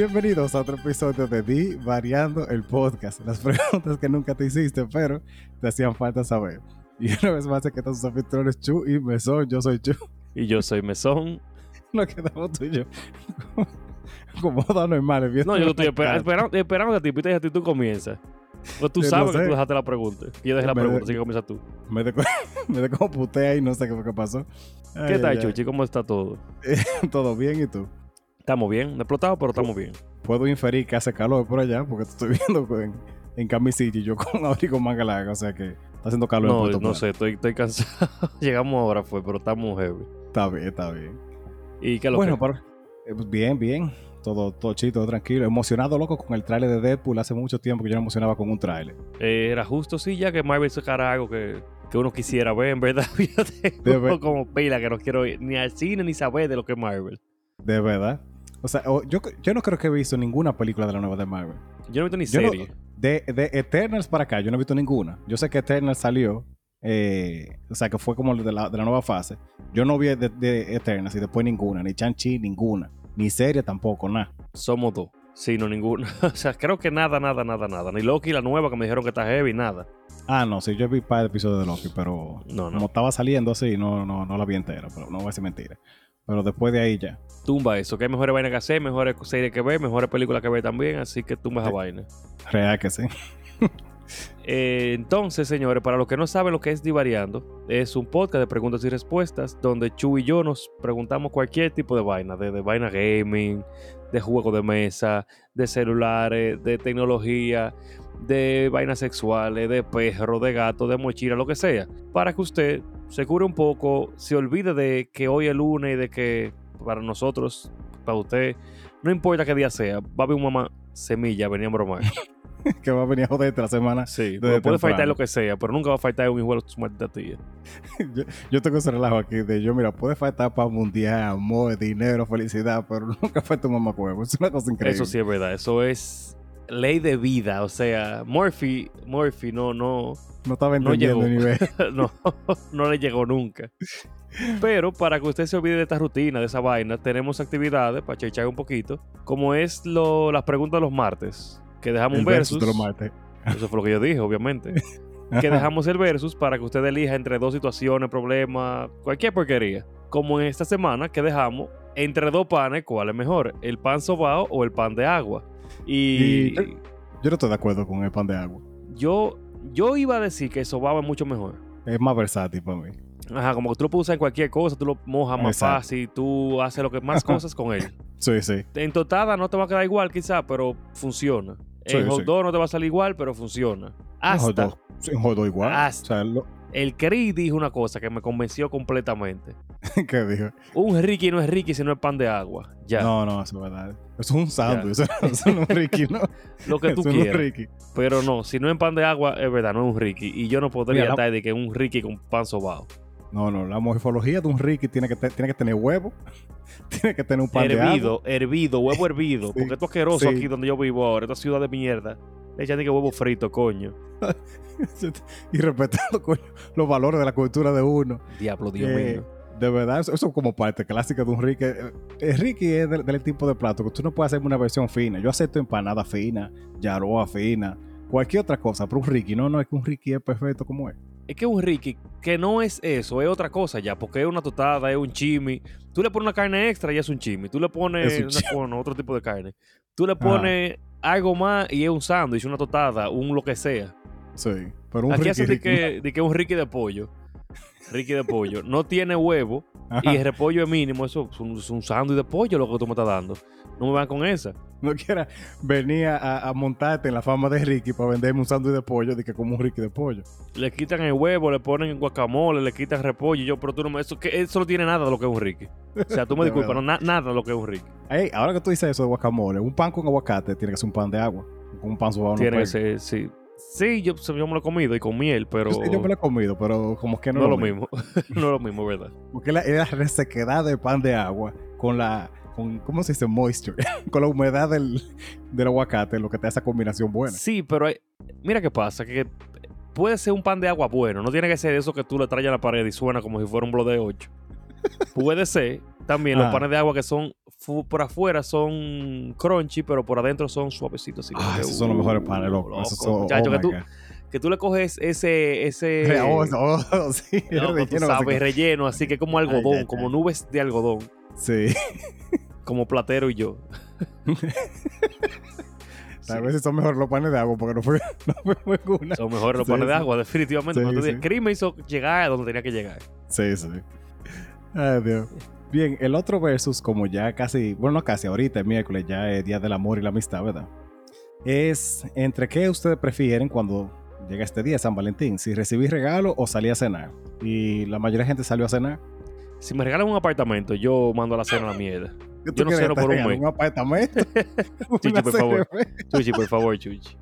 Bienvenidos a otro episodio de Di Variando el Podcast. Las preguntas que nunca te hiciste, pero te hacían falta saber. Y una vez más, aquí están sus anfitriones Chu y Mesón. Yo soy Chu. Y yo soy Mesón. Nos quedamos tú y yo. Como dos normales. No, yo estoy esperando, esperando a ti, Pita, y a ti tú comienzas. Pues tú Yo no sabes sé. que tú dejaste la pregunta. Y yo dejé la Me- pregunta, así que comienza tú. Me de, me putea y no sé qué fue que pasó. Ay, ¿Qué tal. Chuchi? ¿Cómo está todo? Todo bien, ¿y tú? Estamos bien, explotado, pero estamos bien. Puedo inferir que hace calor por allá porque te estoy viendo en, en camisilla y yo con abrigo manga larga. O sea que está haciendo calor en No, Puerto no Plata. sé, estoy, estoy cansado. Llegamos ahora, fue, pero estamos heavy. Está bien, está bien. ¿Y qué lo Bueno, que? eh, pues, bien, bien. Todo, todo chido, todo tranquilo. Emocionado, loco, con el tráiler de Deadpool. Hace mucho tiempo que yo no emocionaba con un tráiler. Eh, era justo, sí, ya que Marvel sacara algo que, que uno quisiera ver, en verdad. Yo tengo como pila que no quiero ir ni al cine ni saber de lo que es Marvel. De verdad. O sea, yo, yo no creo que he visto ninguna película de la nueva de Marvel. Yo no he visto ni Yo no- serie. De, de Eternals para acá, yo no he visto ninguna. Yo sé que Eternals salió, eh, o sea, que fue como de la, de la nueva fase. Yo no vi de, de Eternals y después ninguna, ni Chanchi, ninguna. Ni serie tampoco, nada. Somos dos. Sí, no ninguna. o sea, creo que nada, nada, nada, nada. Ni Loki, la nueva que me dijeron que está heavy, nada. Ah, no, sí, yo vi un par de episodios de Loki, pero No, como estaba saliendo así, no, no, no la vi entera, pero no voy a decir mentira. Pero después de ahí ya. Tumba eso, que hay mejores vainas que hacer, mejores series que ver, mejores películas que ver también, así que tumba esa Sí. vaina. Real que sí. Eh, entonces, señores, para los que no saben lo que es Divariando, es un podcast de preguntas y respuestas donde Chu y yo nos preguntamos cualquier tipo de vaina, de, de vaina gaming, de juego de mesa, de celulares, de tecnología, de vainas sexuales, de perro, de gato, de mochila, lo que sea, para que usted se cure un poco, se olvide de que hoy es lunes y de que para nosotros, para usted, no importa qué día sea, va a haber un mamá semilla, venía a bromar. que va a venir a joderte la semana. Sí, puede faltar lo que sea, pero nunca va a faltar un de su maldita tía. yo, yo tengo ese relajo aquí de yo, mira, puede faltar para mundial, amor, dinero, felicidad, pero nunca falta un mamacuevo. Es una cosa increíble. Eso sí es verdad, eso es ley de vida, o sea, Murphy, Murphy no, no, No estaba No entendiendo llegó. el nivel. no, no le llegó nunca. Pero para que usted se olvide de esta rutina, de esa vaina, tenemos actividades para chechar un poquito, como es lo, las preguntas de los martes, que dejamos El un versus. versus de los martes. Eso fue lo que yo dije, obviamente. que dejamos el versus para que usted elija entre dos situaciones, problemas, cualquier porquería. Como en esta semana que dejamos entre dos panes, ¿cuál es mejor? ¿El pan sobao o el pan de agua? Y, Y- Yo no estoy de acuerdo con el pan de agua. yo, yo iba a decir que el sobao es mucho mejor. Es más versátil para mí. Ajá, como que tú lo puedes usar en cualquier cosa, tú lo mojas más Exacto. fácil, tú haces lo que más cosas con él. Sí, sí. En totada no te va a quedar igual quizá, pero funciona. Sí, En hot sí. dog no te va a salir igual, pero funciona. Un hot Hasta Un hot dog igual. Hasta. O sea, lo, el Cris dijo una cosa que me convenció completamente. ¿qué dijo? Un Ricky no es Ricky si no es pan de agua. Ya. No, no, eso es verdad. Eso es un sándwich. Eso, eso no es Ricky, ¿no? lo que tú eso no es quieras. Ricky. Pero no, si no es pan de agua, es verdad, no es un Ricky. Y yo no podría Mira, la- estar de que un Ricky con pan sobao. No, no, la morfología de un Ricky tiene que, te- tiene que tener huevo, tiene que tener un pan de agua. Hervido, hervido, huevo hervido. Sí, Porque esto es asqueroso sí. aquí donde yo vivo ahora, esta ciudad de mierda. Le echan que huevo frito, coño. y respetando coño, los valores de la cultura de uno. Diablo, Dios Eh, mío. De verdad, eso, es como parte clásica de un Ricky. Eh, El Ricky es del, del tipo de plato que tú no puedes hacerme una versión fina. Yo acepto empanada fina, yaroa fina, cualquier otra cosa, pero un Ricky, no, no, es que un Ricky es perfecto como es. Es que un Ricky, que no es eso, es otra cosa ya, porque es una totada, es un chimi. Tú le pones una carne extra y es un chimi. Tú le pones Es un una- bueno, otro tipo de carne. Tú le pones algo más y es un sándwich, una totada, un lo que sea. Sí, pero un Aquí Ricky, hacen de Ricky, que, de que un Ricky de pollo. Ricky de pollo. No tiene huevo Ajá. y el repollo es mínimo. Eso es un, es un sándwich de pollo lo que tú me estás dando. No me van con esa. no quiera venir a, a montarte en la fama de Ricky para venderme un sándwich de pollo, de que como un Ricky de pollo. Le quitan el huevo, le ponen guacamole, le quitan repollo. y Yo, pero tú no me. Eso, que, eso no tiene nada de lo que es un Ricky. O sea, tú me disculpas, no, na- nada de lo que es un Ricky. Ey, ahora que tú dices eso de guacamole, un pan con aguacate tiene que ser un pan de agua. Un pan suave no Tiene que ser, sí. Sí, yo, yo me lo he comido y con miel, pero. Yo, yo me lo he comido, pero como que no, no es lo mismo. no es lo mismo, ¿verdad? Porque la, la resequedad del pan de agua con la, con, ¿cómo se dice? Moisture. con la humedad del, del aguacate, lo que te da esa combinación buena. Sí, pero hay- mira qué pasa, que puede ser un pan de agua bueno, no tiene que ser eso que tú le traes a la pared y suena como si fuera un blog de 8. Puede ser. También los Ah. panes de agua que son por afuera son crunchy, pero por adentro son suavecitos. así Ah, que, esos son los mejores uh, panes, loco. Esos loco. son, Muchacho, oh que, tú, God. que tú le coges ese, ese Oh, sí, loco, tú relleno, sabes, así que- relleno, así que como algodón, ay, como nubes de algodón, Sí. como platero y yo. A veces son mejores los panes de agua porque no fue, no fue muy una. Son mejores los Sí, panes de sí. agua, definitivamente. Sí, Cuando tú sí. dices, Chris me hizo llegar a donde tenía que llegar. Sí, sí. Ay, Dios. Bien, el otro versus, como ya casi, bueno, no casi, ahorita, el miércoles, ya es Día del Amor y la Amistad, ¿verdad? Es entre qué ustedes prefieren cuando llega este día, San Valentín, si recibir regalo o salir a cenar. Y la mayoría de gente salió a cenar. Si me regalan un apartamento, yo mando a la cena a la mierda. ¿Qué Yo no ceno por un mes. ¿Un apartamento? Chichi, Una por favor. Chuchi, por favor, Chuchi.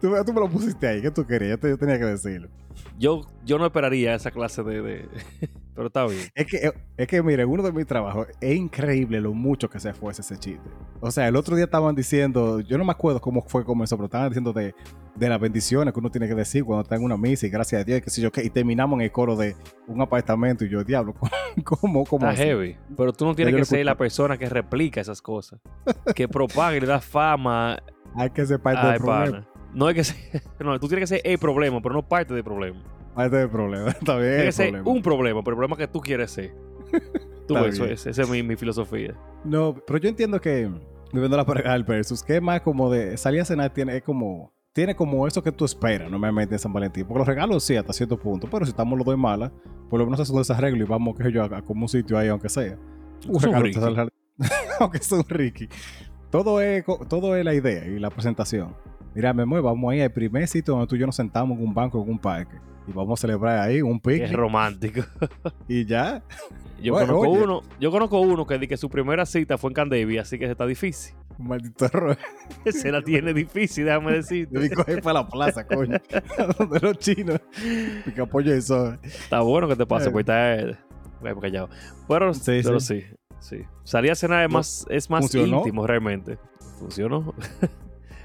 Tú, tú me lo pusiste ahí, ¿qué tú querías? Yo, te- yo tenía que decirlo. Yo, yo no esperaría esa clase de... de- Pero está bien. Es que, es que, mire, uno de mis trabajos es increíble lo mucho que se fuese ese chiste. O sea, el otro día estaban diciendo, yo no me acuerdo cómo fue comenzó, pero estaban diciendo de, de las bendiciones que uno tiene que decir cuando está en una misa y gracias a Dios, y qué sé yo qué, y terminamos en el coro de un apartamento y yo, diablo, ¿cómo, cómo Está así? heavy. Pero tú no tienes que ser la persona que replica esas cosas. Que propaga y le da fama Hay que Ay, del problema. No hay que ser... No, tú tienes que ser el problema, pero no parte del problema. Parte del problema. Está bien. Tiene el que ser problema. un problema, pero el problema que tú quieres ser. Tú ves, eso bien. es, esa es mi, mi filosofía. No, pero yo entiendo que, viviendo la pareja del versus, que es más como de salir a cenar, tiene, es como, tiene como eso que tú esperas normalmente en San Valentín. Porque los regalos sí, hasta cierto punto, pero si estamos los dos malas, por lo menos hacemos ese arreglo y vamos, qué sé yo, a, a como un sitio ahí, aunque sea. Un regalo aunque sea un Ricky. Todo es, todo es la idea y la presentación. Mira, mi amor, vamos ahí al primer sitio donde tú y yo nos sentamos en un banco, en un parque. Y vamos a celebrar ahí un Qué picnic. romántico. Y ya. Yo Bueno, conozco oye. uno, yo conozco uno que, di que su primera cita fue en Candevi, así que está difícil. Maldito error. Se la tiene difícil, déjame decirte. Debí coger para la plaza, coño. Donde los chinos. Pica pollo y. Está bueno que te pase, Eh. pues está eh, callado. Pero, Sí, pero sí. sí, Salir a cenar es más, es más ¿Funcionó? íntimo realmente. Funcionó.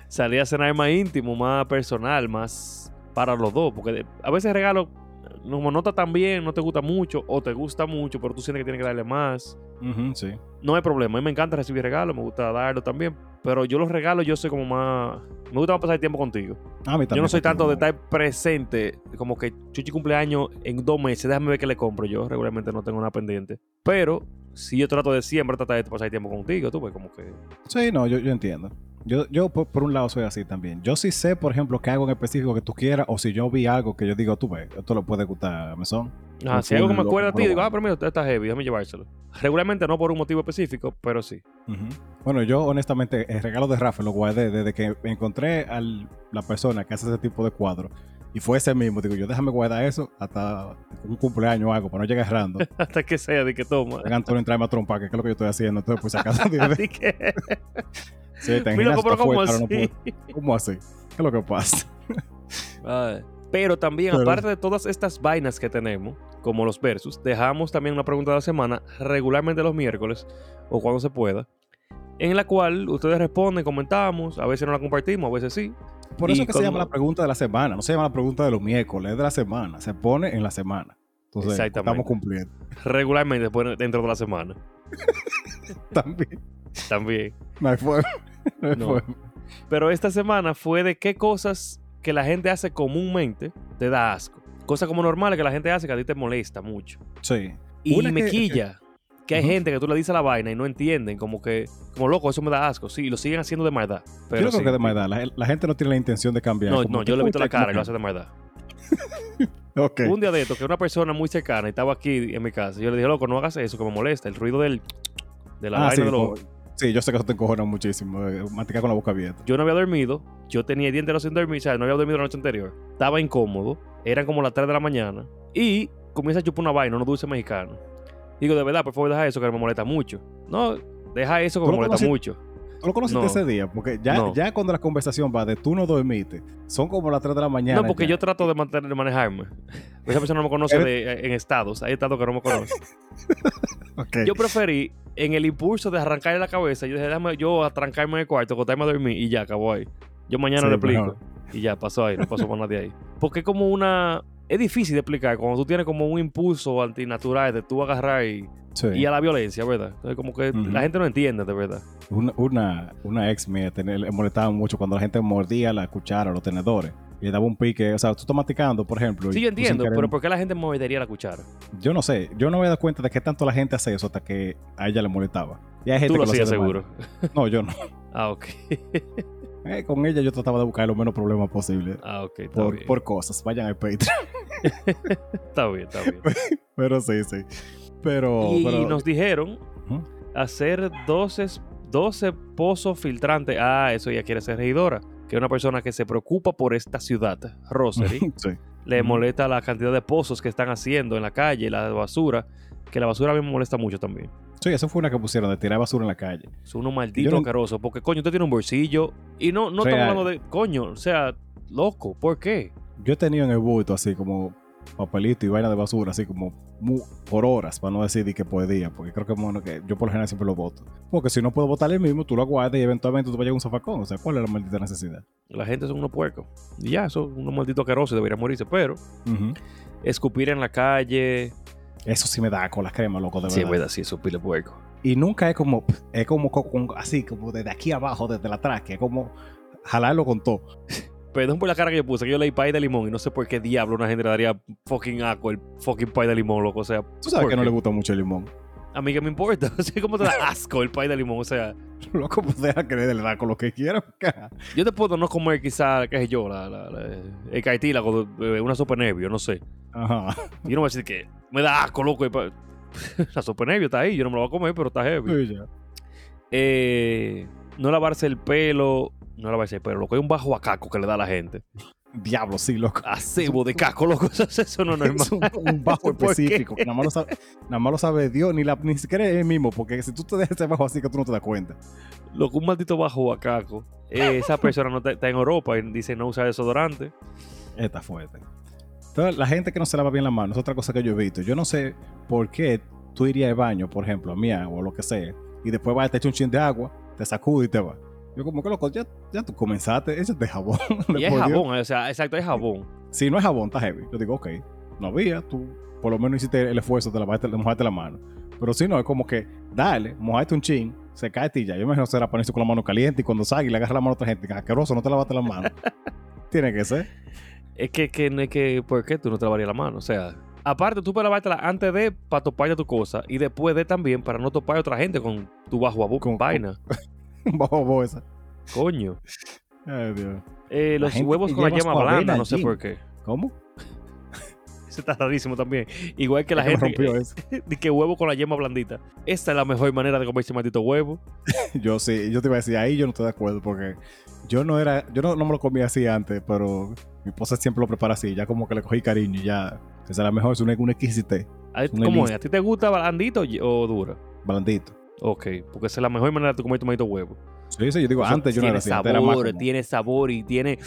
Salir a cenar más íntimo, más personal, más para los dos. Porque a veces el regalo, como no está tan bien, no te gusta mucho, o te gusta mucho, pero tú sientes que tienes que darle más. Sí. No hay problema. A mí me encanta recibir regalos, me gusta darlo también. Pero yo los regalos, yo soy como más. Me gusta pasar tiempo contigo. A mí también. Yo no soy tanto de estar presente, como que Chuchi cumpleaños en dos meses, déjame ver qué le compro. Yo regularmente no tengo nada pendiente. Pero si yo trato de siempre tratar de pasar tiempo contigo, tú ves como que. Sí, no, yo, yo entiendo. Yo, yo por, por un lado soy así también. Yo sí sé, por ejemplo, que algo en específico que tú quieras, o si yo vi algo que yo digo, tú ves, esto le puede gustar a Mesón. Ah, si algo que me acuerda a ti, digo, ah, pero mira, usted está heavy, déjame llevárselo. Regularmente no por un motivo específico, pero sí. Bueno, yo honestamente, el regalo de Rafa lo guardé desde que encontré a la persona que hace ese tipo de cuadros. Y fue ese mismo. Digo, yo déjame guardar eso hasta un cumpleaños o algo, para no llegar errando. Hasta que sea de que toma. Antonio, entrarme a trompar, que es lo que yo estoy haciendo. Entonces, pues acaso. Así que. Sí, te Mira, imaginas, está ¿cómo no así? ¿Cómo así? ¿Qué es lo que pasa? Pero también, Pero- aparte de todas estas vainas que tenemos, como los versus, dejamos también una pregunta de la semana, regularmente los miércoles, o cuando se pueda, en la cual ustedes responden, comentamos, a veces no la compartimos, a veces sí. Por eso es que se llama la pregunta de la semana. No se llama la pregunta de los miércoles, es de la semana. Se pone en la semana. Entonces, Exactamente. estamos cumpliendo. Regularmente dentro de la semana. También. También. No hay forma. No hay No. forma. Pero esta semana fue de qué cosas que la gente hace comúnmente te da asco. Cosas como normales que la gente hace que a ti te molesta mucho. Sí. Y Una me que- quilla que hay gente que tú le dices la vaina y no entienden, como que, como loco, eso me da asco. Sí, y lo siguen haciendo de maldad. Pero yo creo sí. que de maldad. La, la gente no tiene la intención de cambiar. No, Como no, que, yo le he visto la cara y lo hace de maldad. que- Ok. Un día de esto, que una persona muy cercana y estaba aquí en mi casa, yo le dije, loco, no hagas eso, que me molesta. El ruido del, de la Ah, vaina sí, de los... sí, yo sé que eso te encojona muchísimo. eh, Masticar con la boca abierta. Yo no había dormido, yo tenía dientes sin dormir, o sea, no había dormido la noche anterior. Estaba incómodo, eran como las 3 de la mañana y comienza a chupar una vaina, unos dulces mexicanos. Digo, de verdad, por favor, deja eso que me molesta mucho. No, deja eso que ¿Tú me molesta conocí- mucho. ¿Tú lo conociste No. ese día? Porque ya, No. ya cuando la conversación va de tú no dormiste, son como las 3 de la mañana. No, porque ya. yo trato de, mantener, de manejarme. Esa persona no me conoce de- en estados, hay estados que no me conoce. Ok. Yo preferí, en el impulso de arrancarle la cabeza, yo dije, déjame yo atrancarme en el cuarto, acostarme a dormir y ya, acabó ahí. Yo mañana Sí, le explico. mejor. Y ya, pasó ahí, no pasó más nadie ahí. Porque es como una es difícil de explicar cuando tú tienes como un impulso antinatural de tú agarrar y, Sí. y a la violencia, ¿verdad? Entonces, como que la gente no entiende, de verdad. Una, una, una ex mía le molestaba mucho cuando la gente mordía la cuchara, los tenedores. Y le daba un pique. O sea, tú estás masticando, por ejemplo. Sí, yo entiendo, querer- pero ¿por qué la gente mordería la cuchara? Yo no sé. Yo no me he dado cuenta de qué tanto la gente hace eso hasta que a ella le molestaba. Y hay gente Tú lo que hacía seguro. mal. No, yo no. Ah, ok. Eh, con ella yo trataba de buscar los menos problemas posibles. Ah, ok, está Por, bien. por cosas. Vayan al Patreon. Está bien, está bien. pero sí, sí. Pero. y pero- nos dijeron hacer 12, 12 pozos filtrantes. Ah, eso ya quiere ser regidora. Que es una persona que se preocupa por esta ciudad, Rosary. sí. le molesta la cantidad de pozos que están haciendo en la calle, la basura. Que la basura a mí me molesta mucho también. Sí, eso fue una que pusieron de tirar basura en la calle. Son unos Yo malditos no- asquerosos. Porque, coño, usted tiene un bolsillo. Y no, no estamos hablando de. Coño, o sea, loco, ¿por qué? Yo he tenido en el bulto así como papelito y vaina de basura, así como por horas, para no decir de que por día, porque creo que, bueno, que yo por lo general siempre lo voto. Porque si no puedo votar el mismo, tú lo guardas y eventualmente tú vas a un zafacón. O sea, ¿cuál es la maldita necesidad? La gente son unos puercos. Y ya, son unos malditos y deberían morirse. Pero escupir en la calle. Eso sí me da con las cremas, loco, de Sí, es verdad. verdad, sí, eso pile puerco. Y nunca es como, es como co- con- así, como desde aquí abajo, desde la tráquea, es como jalarlo con todo. Perdón por la cara que yo puse, que yo leí pay de limón y no sé por qué diablo una gente le daría fucking asco el fucking pay de limón, loco. O sea, Tú sabes ¿por que no le gusta mucho el limón. A mí que me importa. O sea, ¿cómo te da asco el pay de limón? O sea, Loco, pues deja que le da con lo que quiera. yo te puedo no comer quizá, qué sé yo, la, la- la- el cartílago, eh, una sopa de nervio, no sé. Ajá. Yo no voy a decir que me da asco, loco. La sopa de nervio está ahí, yo no me la voy a comer, pero está heavy. Sí, ya. Eh, no lavarse el pelo, no lavarse el pelo, loco. Hay un bajo a caco que le da a la gente. Diablo, sí, loco. Acebo de caco, loco. Eso, no es Es normal. un, un bajo específico. que Nada más, lo sabe, nada más lo sabe Dios, ni, la, ni siquiera él mismo. Porque si tú te dejas ese bajo así que tú no te das cuenta. Loco, un maldito bajo a caco. Eh, esa persona no está, en Europa y dice no usar desodorante. Está fuerte. Entonces, la gente que no se lava bien las manos es otra cosa que yo he visto. Yo no sé por qué tú irías al baño, por ejemplo, a mi agua o lo que sea, y después vas a te echar un chin de agua, te sacudes y te vas. Yo como que loco, ya, ya tú comenzaste, échate jabón. Y es Dios. jabón, o sea, exacto, es jabón. Si no es jabón, está heavy. Yo digo, ok, no había, tú por lo menos hiciste el esfuerzo de, lavarte, de mojarte la mano. Pero si no, es como que, dale, mojate un chin, se cae y ya. Yo me imagino será ponerse con la mano caliente y cuando salga y le agarra la mano a otra gente, que asqueroso, no te lavaste la mano. Tiene que ser. Es que, que no es que, ¿por qué tú no te lavarías la mano? O sea, aparte tú puedes lavártela antes de para topar tu cosa y después de también para no topar a otra gente con tu bajo a con vaina. Bajo bolsa. Coño. Ay, Dios. Eh, los huevos con la yema blanda, no sé por qué. ¿Cómo? Eso está rarísimo también. Igual que la gente rompió eso. que huevo con la yema blandita. Esta es la mejor manera de comerse maldito huevo. Yo sí, yo te iba a decir, ahí yo no estoy de acuerdo porque yo no era, yo no, no me lo comía así antes, pero mi esposa siempre lo prepara así, ya como que le cogí cariño ya, esa es la mejor, es una, una exquisitez, ¿Cómo es? ¿A ti te gusta blandito o- o dura? blandito. Ok, porque esa es la mejor manera de comer tu maldito huevo. Sí, sí, yo digo, O sea, antes yo no era así, antes era más sabor, como- tiene sabor y tiene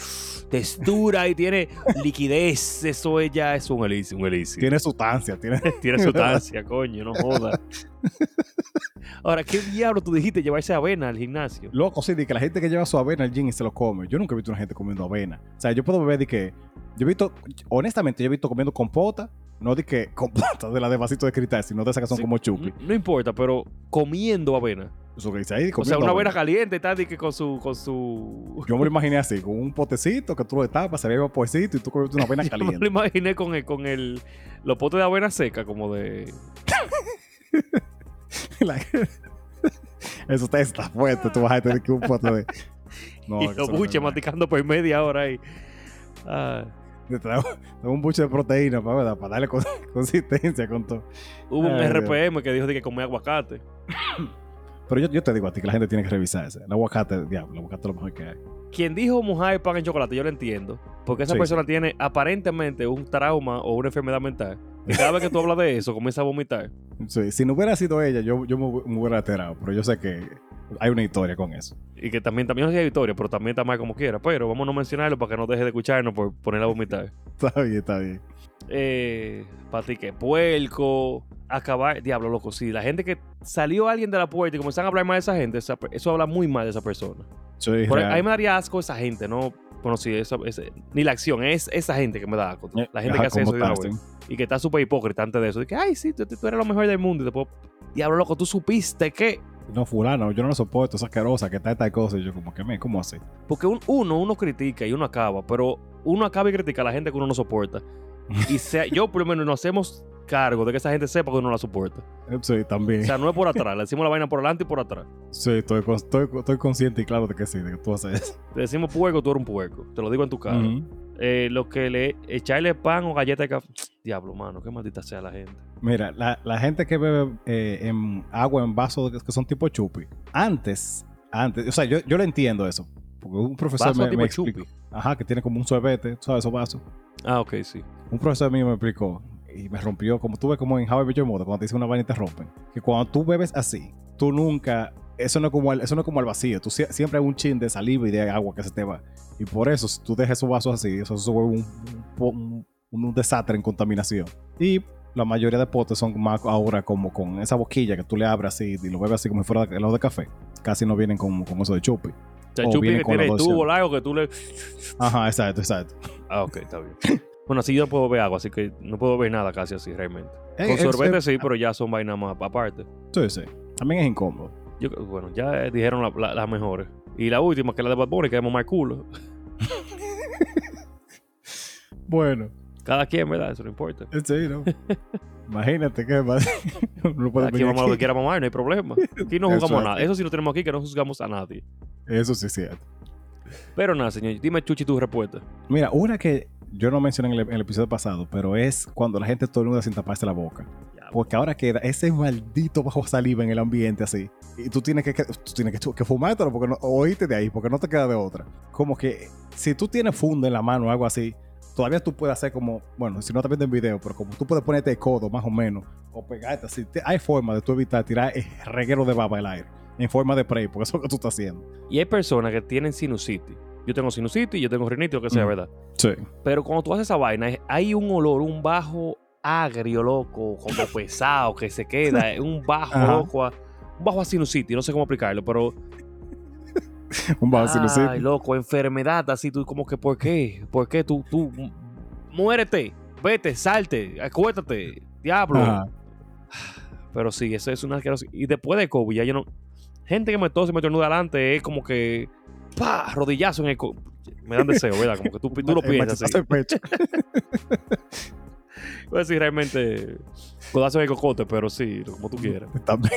textura y tiene liquidez. Eso es ya es un elixir, un elixir. tiene sustancia, tiene... Tiene sustancia, coño, no jodas. Ahora, ¿qué diablo tú dijiste llevarse avena al gimnasio? Loco, sí, de que la gente que lleva su avena al gym y se lo come. Yo nunca he visto una gente comiendo avena. O sea, yo puedo beber de que. Yo he visto, honestamente, yo he visto comiendo compota, no de que compota de la de vasito de cristal, sino de esas que son Sí, como chupi. No, importa, pero comiendo avena. Eso que dice ahí, O sea, una avena avena. caliente y tal, y que con su, con su... Yo me lo imaginé así, con un potecito que tú lo destapas, se ve vaporcito y tú comes una avena Yo me lo caliente. imaginé con el, con el, los potes de avena seca, como de... La- Eso está, está fuerte, tú vas a tener que un pote de. No, y es verdad. masticando por media hora ahí. Ah, Te un buche de proteína para, ¿verdad? para darle con- consistencia con todo. hubo un Dios. RPM que dijo de que comía aguacate. Pero yo, yo te digo a ti que la gente tiene que revisarse. El aguacate, diablo, el aguacate es lo mejor que hay. Quien dijo mojar pan en chocolate, yo lo entiendo. Porque esa Sí, persona tiene aparentemente un trauma o una enfermedad mental. Y cada vez que tú hablas de eso, comienza a vomitar. Sí, si no hubiera sido ella, yo, yo me hubiera alterado. Pero yo sé que hay una historia con eso. Y que también, también no sea victoria, pero también está mal como quiera. Pero vamos a no mencionarlo para que no deje de escucharnos por ponerla a vomitar. Está bien, está bien. Eh, patique puerco, acabar. Diablo, loco, sí. La gente que salió alguien de la puerta y comenzaron a hablar mal de esa gente, esa eso habla muy mal de esa persona. Por- real. a mí me daría asco esa gente, ¿no? Bueno, sí, ni la acción, es esa gente que me da asco. La gente Ajá, que hace eso de una Tarzan. vez. Y que está súper hipócrita antes de eso. De que, ay, sí, tú, tú eres lo mejor del mundo. Y después, diablo loco, tú supiste que. No, fulano, yo no lo soporto, esa asquerosa, que está esta cosa. Y yo como que, me, ¿cómo así? Porque un- uno, uno critica y uno acaba, pero uno acaba y critica a la gente que uno no soporta. Y sea, yo, por lo menos, nos hacemos cargo de que esa gente sepa que uno la soporta. Sí, también. O sea, no es por atrás, le decimos la vaina por adelante y por atrás. sí, estoy, estoy, estoy consciente y claro de que sí, de que tú haces eso. Te decimos puerco, tú eres un puerco. Te lo digo en tu cara. Eh, lo que le echarle pan o galleta de café. Diablo, mano, qué maldita sea la gente. Mira, la, la gente que bebe eh, en agua en vasos que son tipo chupi, antes, antes, o sea, yo, yo lo entiendo eso. Porque un profesor Vaso me, tipo me explicó. chupi. Ajá, que tiene como un suebete, ¿sabes esos vasos? Ah, ok, sí. Un profesor mío me explicó y me rompió, como tú ves como en How I Met Your Mother, cuando te dicen una vaina y te rompen. Que cuando tú bebes así, tú nunca, eso no es como el, eso no es como el vacío, tú sie- siempre hay un chin de saliva y de agua que se te va. Y por eso, si tú dejas esos vasos así, eso se vuelve un, un, un desastre en contaminación. Y la mayoría de potes son más ahora como con esa boquilla que tú le abres así y lo bebes así como si fuera helado de café. Casi no vienen con, con eso de chupi. O sea, O chupi que tiene tubo largo que tú le. Ajá, exacto, exacto. Ah, ok, está bien. Bueno, así yo no puedo beber agua, así que no puedo beber nada casi así, realmente. Eh, Con sorbete eh, sí, pero ya son vainas más aparte. Sí, sí. También es incómodo. Yo, bueno, ya eh, dijeron la- la- las mejores. Y la última, que es la de Bad Bunny, que es más culo. Bueno. Cada quien, ¿verdad? Eso no importa. Sí, ¿no? Imagínate que más. no puede Aquí vamos a lo que aquí. quiera mamar, no hay problema. Aquí no Eso a nada. Eso sí lo tenemos aquí, que no juzgamos a nadie. Eso sí es cierto. Pero nada, señor. Dime, Chuchi, tu respuesta. Mira, una que yo no mencioné en el, en el episodio pasado, pero es cuando la gente estornuda sin taparse la boca. Porque ahora queda ese maldito bajo saliva en el ambiente así. Y tú tienes que, tú tienes que, que fumártelo porque no, o oírte de ahí, porque no te queda de otra. Como que si tú tienes funda en la mano o algo así, todavía tú puedes hacer como, bueno, si no estás viendo en video, pero como tú puedes ponerte el codo más o menos, o pegarte así. Te- hay forma de tú evitar tirar el reguero de baba al aire, en forma de spray, porque eso es lo que tú estás haciendo. Y hay personas que tienen sinusitis. Yo tengo sinusitis, yo tengo rinitis, lo que sea, Mm. ¿verdad? Sí. Pero cuando tú haces esa vaina, hay un olor, un bajo agrio, loco, como pesado, que se queda. Un bajo, Ajá. loco. a- Un bajo a sinusitis, no sé cómo explicarlo, pero. Un bajo Ay, sinusitis. loco, enfermedad, así tú, como que, ¿por qué? ¿Por qué tú, tú, muérete, vete, salte, acuéstate, diablo? Ajá. Pero sí, eso es una asquerosidad. Y después de COVID, ya yo no. Gente que me tose y me tornuda adelante es como que. ¡Pah! Rodillazo en el. co- Me dan deseo, ¿verdad? Como que tú, tú lo piensas así. pecho. Voy a decir realmente codazo en el cocote, pero sí, como tú quieras. También.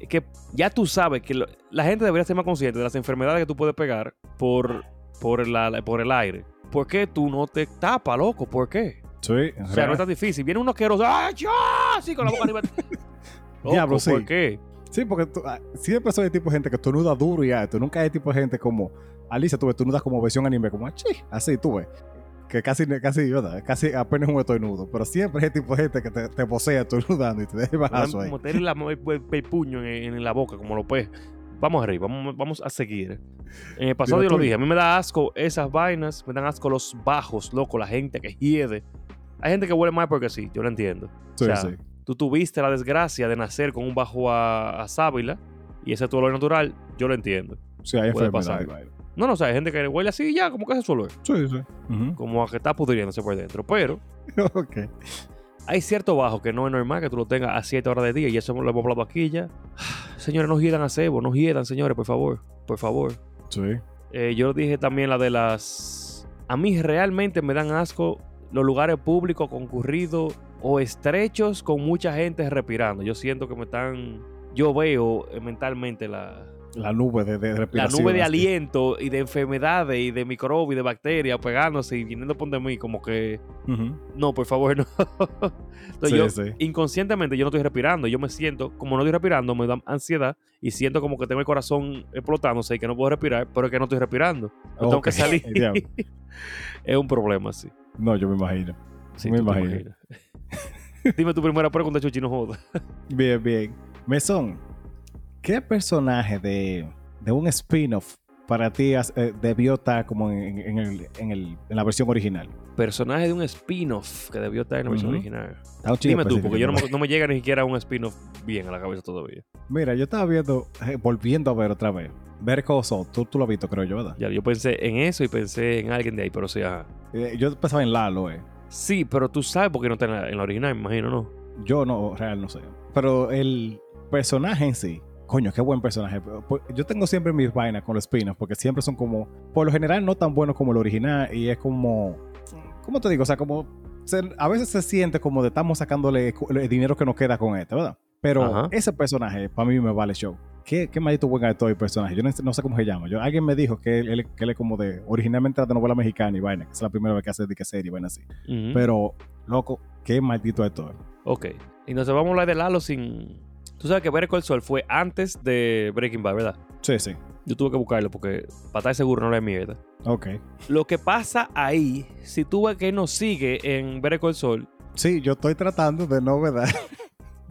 Es que ya tú sabes que lo- la gente debería ser más consciente de las enfermedades que tú puedes pegar por, por, la- por el aire. ¿Por qué tú no te tapas, loco? ¿Por qué? Sí, O sea, no es tan difícil. Viene uno asqueroso, ¡ay, ya! Así con la boca arriba. Loco, Diablo, sí. ¿Por qué? Sí, porque tú- ah, siempre soy el tipo de gente que estornuda duro y alto. Nunca hay tipo de gente como Alicia, tú ves, estornudas como versión anime, como "Achí", así, tú ves. Que casi, casi, ¿verdad? casi apenas un estornudo. Pero siempre hay tipo de gente que te, te posee estornudando y te deja el bajazo ahí. Como tener la- el, el- el puño en, en la boca, como lo peces. Vamos arriba, vamos, vamos a seguir. En el pasado yo lo tú. dije, a mí me da asco esas vainas, me dan asco los bajos, loco, la gente que hiede. Hay gente que huele mal porque sí, yo lo entiendo. Sí, o sea, sí. Tú tuviste la desgracia de nacer con un bajo a, a sábila y ese es tu olor natural, yo lo entiendo. Sí, hay puede pasar. No, no, o sea, hay gente que huele así y ya, como que ese es su olor. Sí, sí. Como a que está pudriéndose por dentro. Pero ok. hay cierto bajo que no es normal que tú lo tengas a 7 horas de día y eso lo hemos hablado aquí ya. Señores, no hiedan a cebo, no hiedan, señores, por favor, por favor. Sí. Eh, yo dije también la de las... A mí realmente me dan asco los lugares públicos concurridos o estrechos con mucha gente respirando. Yo siento que me están... Yo veo eh, mentalmente la, La nube de, de la respiración. nube de aliento y de enfermedades y de microbios y de bacterias pegándose y viniendo por de mí como que... No, por favor, no. Entonces Sí, yo, sí. inconscientemente yo no estoy respirando. Yo me siento, como no estoy respirando, me da ansiedad y siento como que tengo el corazón explotándose y que no puedo respirar, pero es que no estoy respirando. No tengo que salir. es un problema, sí. No, yo me imagino. Sí, Me imagino. Dime tu primera pregunta, Chuchi, no jodas. Bien, bien. Mesón, ¿qué personaje de, de un spin-off para ti eh, debió estar como en, en el- en el- en la versión original? Personaje de un spin-off que debió estar en la versión original. Dime tú, porque yo no me, específico. no me llega ni siquiera un spin-off bien a la cabeza todavía. Mira, yo estaba viendo, eh, volviendo a ver otra vez. Ver Saul, tú, tú lo has visto, creo yo, ¿verdad? Ya, yo pensé en eso y pensé en alguien de ahí, pero sí, ajá. Eh, yo pensaba en Lalo, eh. Sí, pero tú sabes por qué no está en la, en la original, me imagino, ¿no? Yo no, real, no sé. Pero el personaje en sí, coño, qué buen personaje. Yo tengo siempre mis vainas con los spin-offs porque siempre son como, por lo general, no tan buenos como el original y es como, ¿cómo te digo? O sea, como, se- a veces se siente como de estamos sacándole el dinero que nos queda con este, ¿verdad? Pero Ajá. ese personaje, para mí me vale show. Qué, qué maldito buen actor y personaje. Yo no, sé- no sé cómo se llama. Yo, alguien me dijo que él, que él es como de, originalmente era de novela mexicana y vaina, que es la primera vez que hace de que serie y vaina así. Pero, loco, qué maldito actor. Ok. Entonces vamos a hablar de Lalo sin... Tú sabes que Better Call Saul fue antes de Breaking Bad, ¿verdad? Sí, sí. Yo tuve que buscarlo porque para estar seguro no le mierda. Ok. Lo que pasa ahí, si tú ves que nos sigue en Better Call Saul, Sí, yo estoy tratando de no verdad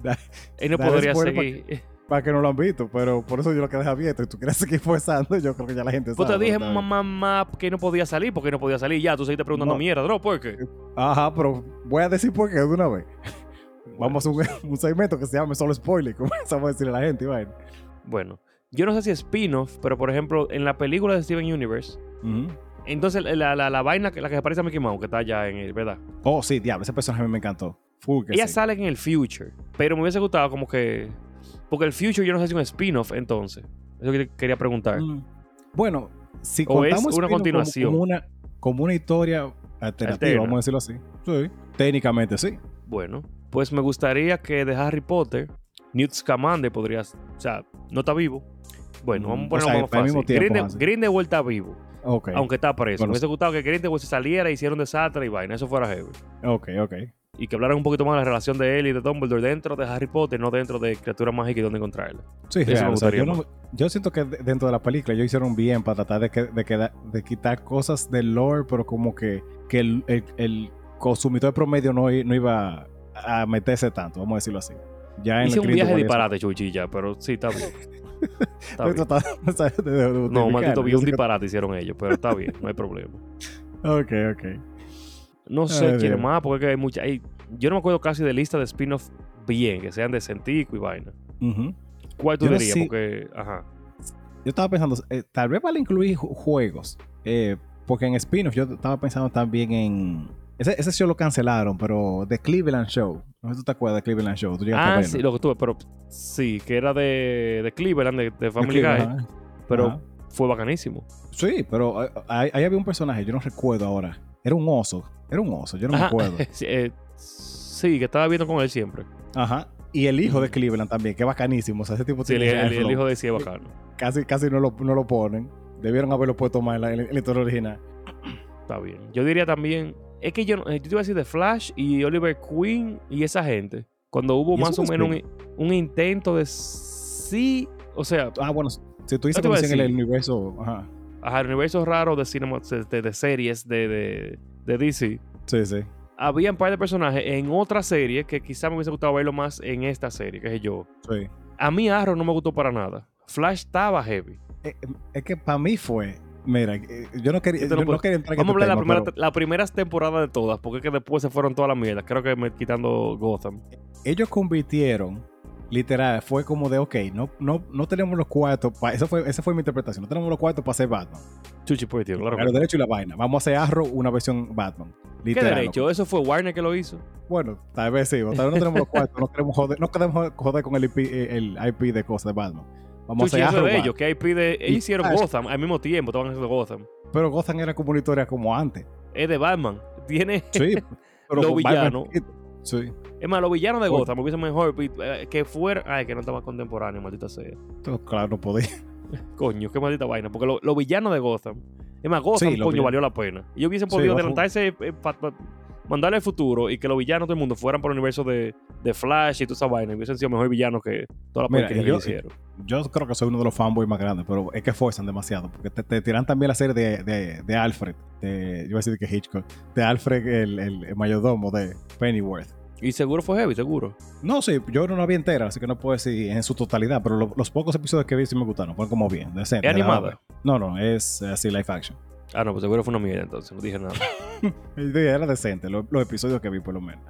él no podría seguir. para que no lo han visto, pero por eso yo lo que dejo abierto. Y tú quieres seguir forzando, yo creo que ya la gente Pues sabe. te dije, mamá, mamá, que no podía salir, porque no podía salir. Ya, tú seguiste preguntando No. mierda, ¿no? ¿Por qué? Ajá, pero voy a decir por qué de una vez. Vamos a un, un segmento que se llame solo spoiler. Comenzamos a decirle a la gente, vaina. Bueno, yo no sé si es spin-off, pero por ejemplo, en la película de Steven Universe, entonces la, la, la vaina, la que se parece a Mickey Mouse, que está allá en el, ¿verdad? Oh, sí, diablo, ese personaje me encantó. Full que Ella sí. sale en el future, pero me hubiese gustado como que... Porque el future yo no sé si es un spin-off, entonces. Eso que quería preguntar. Mm. Bueno, si O es contamos una spin-off como- continuación. Como, una, como una historia alternativa, Alterna. vamos a decirlo así. Sí, técnicamente sí. Bueno, pues me gustaría que de Harry Potter, Newt Scamander podría... O sea, no está vivo. Bueno, Mm, vamos a o ponerlo sea, más mismo fácil. tiempo. Grindelwald está vivo, Ok. aunque está preso. Bueno, me hubiese gustado que Grindelwald se saliera, hiciera un desastre y vaina. Eso fuera heavy. Ok, ok. Y que hablaran un poquito más de la relación de él y de Dumbledore dentro de Harry Potter, no dentro de Criatura Mágica y dónde encontrarla. Sí, real, o sea, gustaría yo, no- yo siento que de- dentro de la película ellos hicieron bien para tratar de, que- de, quitar cosas del lore, pero como que, que el, el- el consumidor promedio no, iba a meterse tanto, vamos a decirlo así. Ya en Hice el un viaje de disparate, Chuchilla, pero sí, está bien. Está bien. No, maldito, vi un disparate hicieron ellos, pero está bien, no hay problema. Ok, ok. No sé Ay, quién más, porque hay mucha. hay- yo no me acuerdo casi de lista de spin-off bien, que sean de Centico y vaina. ¿Cuál tú Yo no dirías? sé- Porque, ajá. Yo estaba pensando, eh, tal vez vale incluir ju- juegos, eh, porque en spin-off yo estaba pensando también en... Ese, ese show lo cancelaron, pero The Cleveland Show. No sé si tú te acuerdas de Cleveland Show. Tú llegaste a Ah, sí, lo que tuve, pero sí, que era de, de Cleveland, de, de Family Guy, ajá. pero Ajá. fue bacanísimo. Sí, pero eh, ahí había un personaje, yo no recuerdo ahora. Era un oso. Era un oso, yo no me acuerdo. sí, eh, sí, que estaba viendo con él siempre. Ajá. Y el hijo de Cleveland también, que bacanísimo. O sea, ese tipo Sí, tiene el- el hijo de sí es bacano. Casi, casi no lo, no lo ponen. Debieron haberlo puesto más en la, en la historia original. Está bien. Yo diría también. Es que yo, no- eh, yo te iba a decir de Flash y Oliver Queen y esa gente. Cuando hubo ¿Y eso más o menos un, un intento de sí. O sea, Ah, bueno, si tú dices que en el universo... Ajá. Ajá, el universo raro de, cinema, de, de series de, de, de DC. Sí, sí. Había un par de personajes en otra serie que quizá me hubiese gustado verlo más en esta serie, que es yo. Sí. A mí Arrow no me gustó para nada. Flash estaba heavy. Eh, eh, Es que para mí fue... Mira, eh, yo no quería, Yo no quería entrar en Vamos a este hablar de la primera, pero la primeras temporadas de todas, porque es que después se fueron todas las mierdas. Creo que me, quitando Gotham. ellos convirtieron, literal, fue como de, ok, no, no, no tenemos los cuartos, esa, fue, esa fue mi interpretación, no tenemos los cuartos para hacer Batman. Chuchi, pues, tío, claro. Que los derechos y la vaina. Vamos a hacer Arrow una versión Batman. ¿Qué Literal. derecho? loco. Eso fue Warner que lo hizo. Bueno, tal vez sí, tal vez no tenemos los cuartos, no queremos joder, no queremos joder con el IP, eh, el IP de cosas de Batman. Vamos Chuchi, a hacer Arrow. de ellos, que hay pide. Ellos hicieron. Gotham al mismo tiempo, estaban haciendo Gotham. Pero Gotham era como una historia como antes. Es de Batman. Tiene. Sí, pero Los con Batman-. Sí, Es más, los villanos de. Gotham me hubiesen mejor eh, que fuera. Ay, que no estaba contemporáneo, maldita sea. Claro, no podía. Coño, qué maldita vaina. Porque lo- los villanos de Gotham. Es más, Gotham, Sí, coño, valió la pena. Y hubiesen Sí, podido Gotham- adelantarse, eh, pa- pa- mandarle al futuro y que los villanos del mundo fueran por el universo de, de Flash y toda esa vaina. Hubiesen sido mejor villanos que toda la Mira, porquería y que yo- hicieron. Yo creo que soy uno de los fanboys más grandes, pero es que forzan demasiado. Porque te, te tiran también la serie de, de, de Alfred. De, yo iba a decir que Hitchcock. De Alfred, el, el, el mayordomo de Pennyworth. Y seguro fue heavy, seguro. No, sí, yo no la vi entera, así que no puedo decir en su totalidad, pero lo- los pocos episodios que vi sí me gustaron, fueron como bien, decentes. ¿Es animada? No, no, es así live action. Ah, no, pues seguro fue una mierda entonces, no dije nada. Era decente, lo- los episodios que vi por lo menos.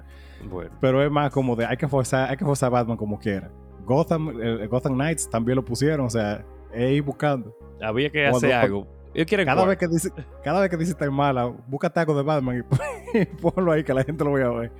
Bueno, Pero es más como de hay que forzar, hay que forzar a Batman como quiera. Gotham, eh, Gotham Knights también lo pusieron, o sea, es ir buscando. había que Cuando- hacer algo. Cada vez que dice, cada vez que dice tan mala, búscate algo de Batman y, y ponlo ahí que la gente lo vaya a ver.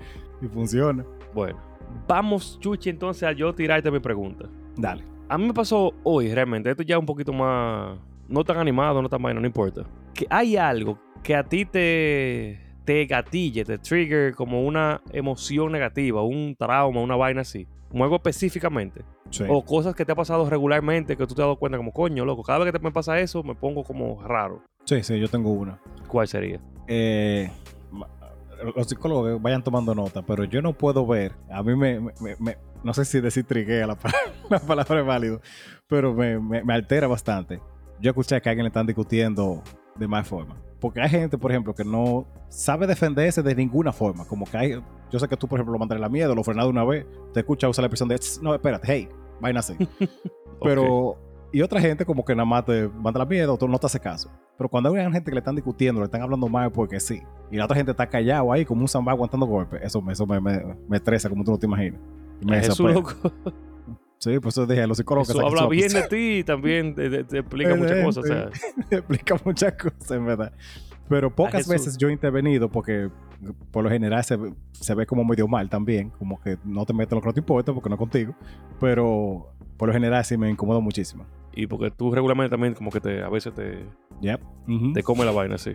Y funciona. Bueno, vamos, Chuchi, entonces a yo tirarte mi pregunta. Dale. A mí me pasó hoy realmente, esto ya es un poquito más, no tan animado, no tan vaina, no importa. Que hay algo que a ti te, te gatille, te trigger como una emoción negativa, un trauma, una vaina así. Como algo específicamente. Sí. O cosas que te ha pasado regularmente que tú te has dado cuenta como, coño, loco, cada vez que te me pasa eso me pongo como raro. sí, sí, yo tengo una. ¿Cuál sería? Eh, los psicólogos vayan tomando nota, pero yo no puedo ver. A mí me, me- me- no sé si decir triguea la, la palabra es válido, pero me- me altera bastante. Yo escuché que a alguien le están discutiendo de más forma. Porque hay gente, por ejemplo, que no sabe defenderse de ninguna forma. Como que hay, yo sé que tú, por ejemplo, lo mandas la miedo, lo frenas de una vez, te escucha usar la expresión de, "Tss, no, espérate, hey, vaina así. Pero, y otra gente como que nada más te manda la miedo, tú no te hace caso. Pero cuando hay una gente que le están discutiendo, le están hablando mal porque sí, y la otra gente está callado ahí como un samba aguantando golpes, eso, me- eso me, me, me estresa como tú no te imaginas. Me desespera. loco, Sí, por eso dije, los psicólogos eso habla bien de ti y también te, te- te explica muchas cosas. O sea, explica muchas cosas, en verdad. Pero pocas veces yo he intervenido porque por lo general se, se ve como medio mal también, como que no te metes lo que no te importa porque no es contigo, pero por lo general sí me incomoda muchísimo. y porque tú regularmente también como que te, a veces te, Yep. Te come la vaina así.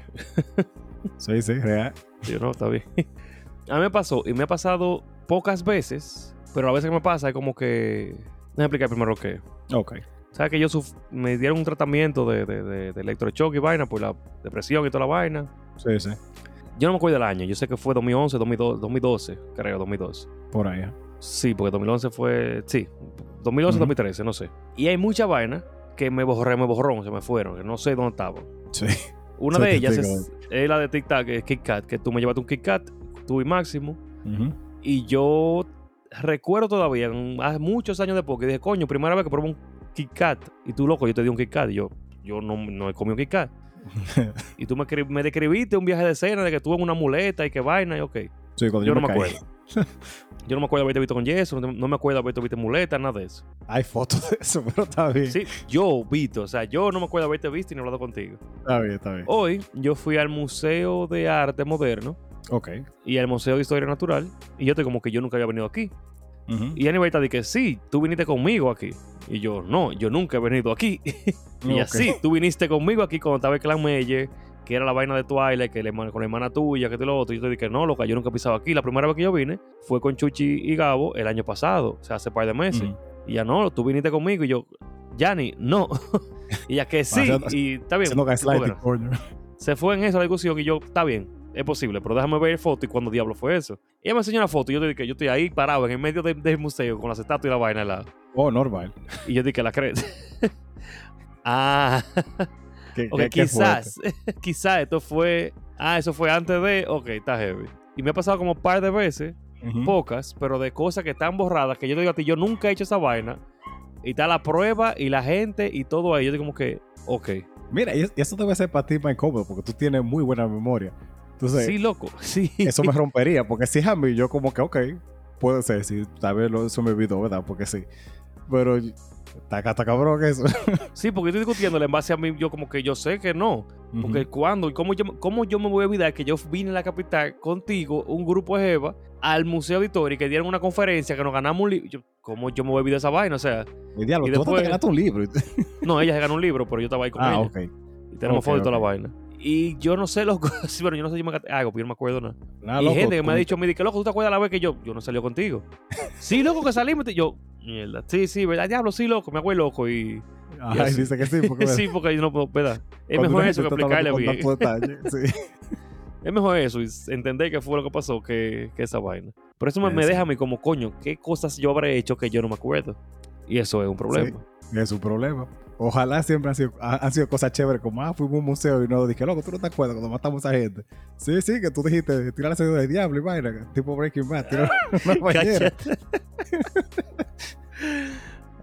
Sí, sí, real. Yo no, está bien. A mí me pasó, y me ha pasado pocas veces, pero a veces que me pasa es como que... Déjame explicar primero lo que es. Ok. ¿Sabes que yo suf- me dieron un tratamiento de, de, de, de electrochoque y vaina por la depresión y toda la vaina? Sí, sí. Yo no me acuerdo del año, yo sé que fue 2011, 2012, 2012 creo, 2012. Por ahí. ¿eh? Sí, porque 2011 fue... Sí, 2011, Ujú. 2013, no sé. Y hay mucha vaina que me borré, me borrón, se me fueron, que no sé dónde estaban. Sí. Una de ellas es, es la de TikTok, que es Kit Kat, que tú me llevaste un Kit Kat, tú y Máximo, y yo recuerdo todavía, hace muchos años después, que dije, coño, primera vez que probé un Kit Kat, y tú loco, yo te di un Kit Kat, y yo, yo no, no he comido un Kit Kat. y tú me, me describiste un viaje de cena de que tú en una muleta y que vaina, y ok. Sí, Yo yo, no me acuerdo. Yo no me acuerdo haberte visto con yeso, no, no me acuerdo haberte visto en muleta, nada de eso. Hay fotos de eso, pero está bien. Sí, yo, Vito, o sea, yo no me acuerdo haberte visto ni hablado contigo. Está bien, está bien. Hoy yo fui al Museo de Arte Moderno Ok. y al Museo de Historia Natural y yo estoy como que yo nunca había venido aquí. Ujú. Y Anyway está de que sí, tú viniste conmigo aquí. Y yo, no, yo nunca he venido aquí. y así, tú viniste conmigo aquí cuando estaba el Clan Meyer, que era la vaina de Twilight, que le, con la hermana tuya, que te lo otro. Y yo te dije, no, loca, yo nunca he pisado aquí. La primera vez que yo vine fue con Chuchi y Gabo el año pasado, o sea, hace par de meses. Y ya no, tú viniste conmigo. Y yo, Yanni, no. y ya que sí, y está bien. Coño. se fue en esa discusión y yo, está bien, es posible, pero déjame ver foto y cuando diablo fue eso. Y ella me enseñó una foto y yo dije, yo estoy ahí parado en el medio de- del museo con las estatuas y la vaina al lado. Oh, normal. Y yo dije, ¿la crees? ah, ¿Qué, ok, qué- qué quizás, quizás esto fue, ah, eso fue antes de, ok, está heavy. Y me ha pasado como un par de veces, pocas, pero de cosas que están borradas, que yo digo a ti, yo nunca he hecho esa vaina. Y está la prueba y la gente y todo ahí. Yo digo como que, ok. Mira, y es- y eso debe ser para ti más incómodo porque tú tienes muy buena memoria. Entonces, Sí, loco, sí. eso me rompería porque si es a mí, yo como que, ok, puede ser, si tal vez lo- eso me olvidó, ¿verdad? Porque sí. Pero está, está cabrón eso. Sí, porque estoy discutiéndole en base a mí, yo como que yo sé que no. Porque cuando y cómo yo, cómo yo me voy a olvidar que yo vine a la capital contigo, un grupo de Jeva, al Museo de Historia, que dieron una conferencia, que nos ganamos un libro. ¿Cómo yo me voy a olvidar esa vaina? O sea, El diablo, y tú después- te ganaste un libro. no, ella se ganó un libro, pero yo estaba ahí con ah, ella. ok. Y tenemos Ok, fotos y toda la vaina. Y yo no sé, loco. Sí, bueno, yo no sé si me algo, pero yo no me acuerdo nada. Nada, y loco, gente que me ha dicho de que loco, ¿tú te acuerdas la vez que yo, yo no salió contigo? sí, loco, que salimos. y Yo, mierda. Sí, sí, ¿verdad? Diablo, sí, loco, me acuerdo loco. Y Ay, así. dice que sí, porque sí, porque yo no puedo, ¿verdad? Es cuando mejor eso que explicarle bien. detalle, sí. Es mejor eso y entender qué fue lo que pasó que, que esa vaina. Por eso me, me deja a mí como, coño, ¿qué cosas yo habré hecho que yo no me acuerdo? Y eso es un problema. Es un problema. Ojalá siempre han sido, ha- han sido cosas chéveres, como, ah, fuimos a un museo y no dije, loco, tú no te acuerdas cuando matamos a esa gente. Sí, sí, que tú dijiste, tirar ese dedo de diablo y vaina, tipo Breaking Bad, tirar una bañera.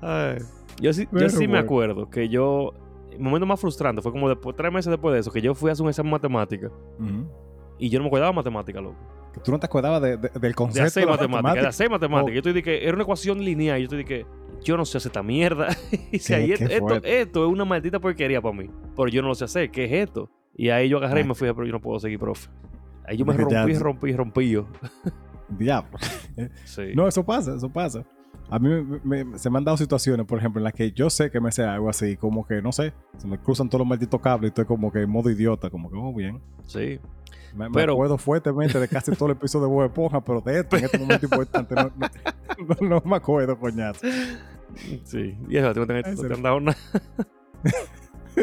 Ay. Yo sí, yo sí me acuerdo que yo el momento más frustrante fue como después, tres meses después de eso, que yo fui a hacer un examen de matemática y yo no me acordaba de matemática, loco. Que tú no te acordabas de- de- del De concepto hacer la matemática, de hacer matemática. Oh. Yo te dije, era una ecuación lineal. Yo te dije, yo no sé hacer esta mierda. y si ahí esto, esto, es una maldita porquería para mí. Pero yo no lo sé hacer. ¿Qué es esto? Y ahí yo agarré y me fui, pero yo no puedo seguir, profe. Ahí yo me ya- rompí, rompí, rompí yo. Diablo. Sí. No, eso pasa, eso pasa. A mí me- me- se me han dado situaciones, por ejemplo, en las que yo sé que me sé algo así, como que, no sé, se me cruzan todos los malditos cables y estoy como que en modo idiota, como que, oh, bien. Sí. Me, acuerdo fuertemente de casi todo el episodio de Bob Esponja, pero de esto, en este momento importante, no, no, no- no me acuerdo, coñazo. Sí. Y eso, te, han dado nada.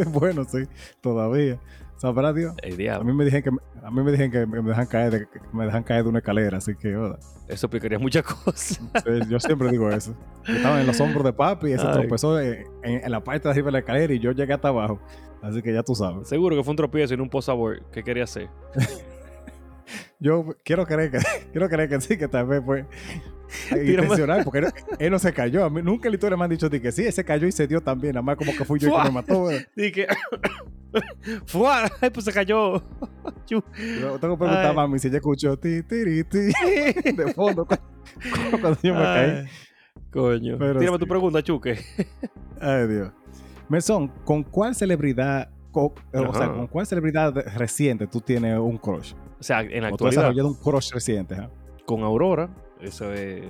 bueno, sí, todavía. Sabrá Dios. El A diablo. mí me dijeron que a mí me dijeron que me dejan caer de, que me dejan caer de una escalera, así que joda. Eso explicaría muchas cosas. Sí, Yo siempre digo eso. Yo estaba en los hombros de papi y ese Ay. tropezó en, en- en la parte de arriba de la escalera y yo llegué hasta abajo. Así que ya tú sabes. Seguro que fue un tropiezo y no un post-sabor. ¿Qué quería hacer? Yo quiero creer que, quiero creer que sí, que tal vez fue intencional, porque él, él no se cayó. A mí, nunca en la historia me han dicho de que sí, él se cayó y se dio también. Nada más como que fui yo el que Fua. me mató. Dije. ¡Ay, pues se cayó! Yo tengo que preguntar a mami si ella escuchó ti, tiri, ti, de fondo cuando, cuando yo me caí. Coño. Pero Tírame sí. tu pregunta, Chuque. Ay, Dios. Mesón, ¿con cuál celebridad, o sea, con cuál celebridad reciente tú tienes un crush? O sea, en la O tú has actualidad, desarrollado un crush reciente. con Aurora, eso es.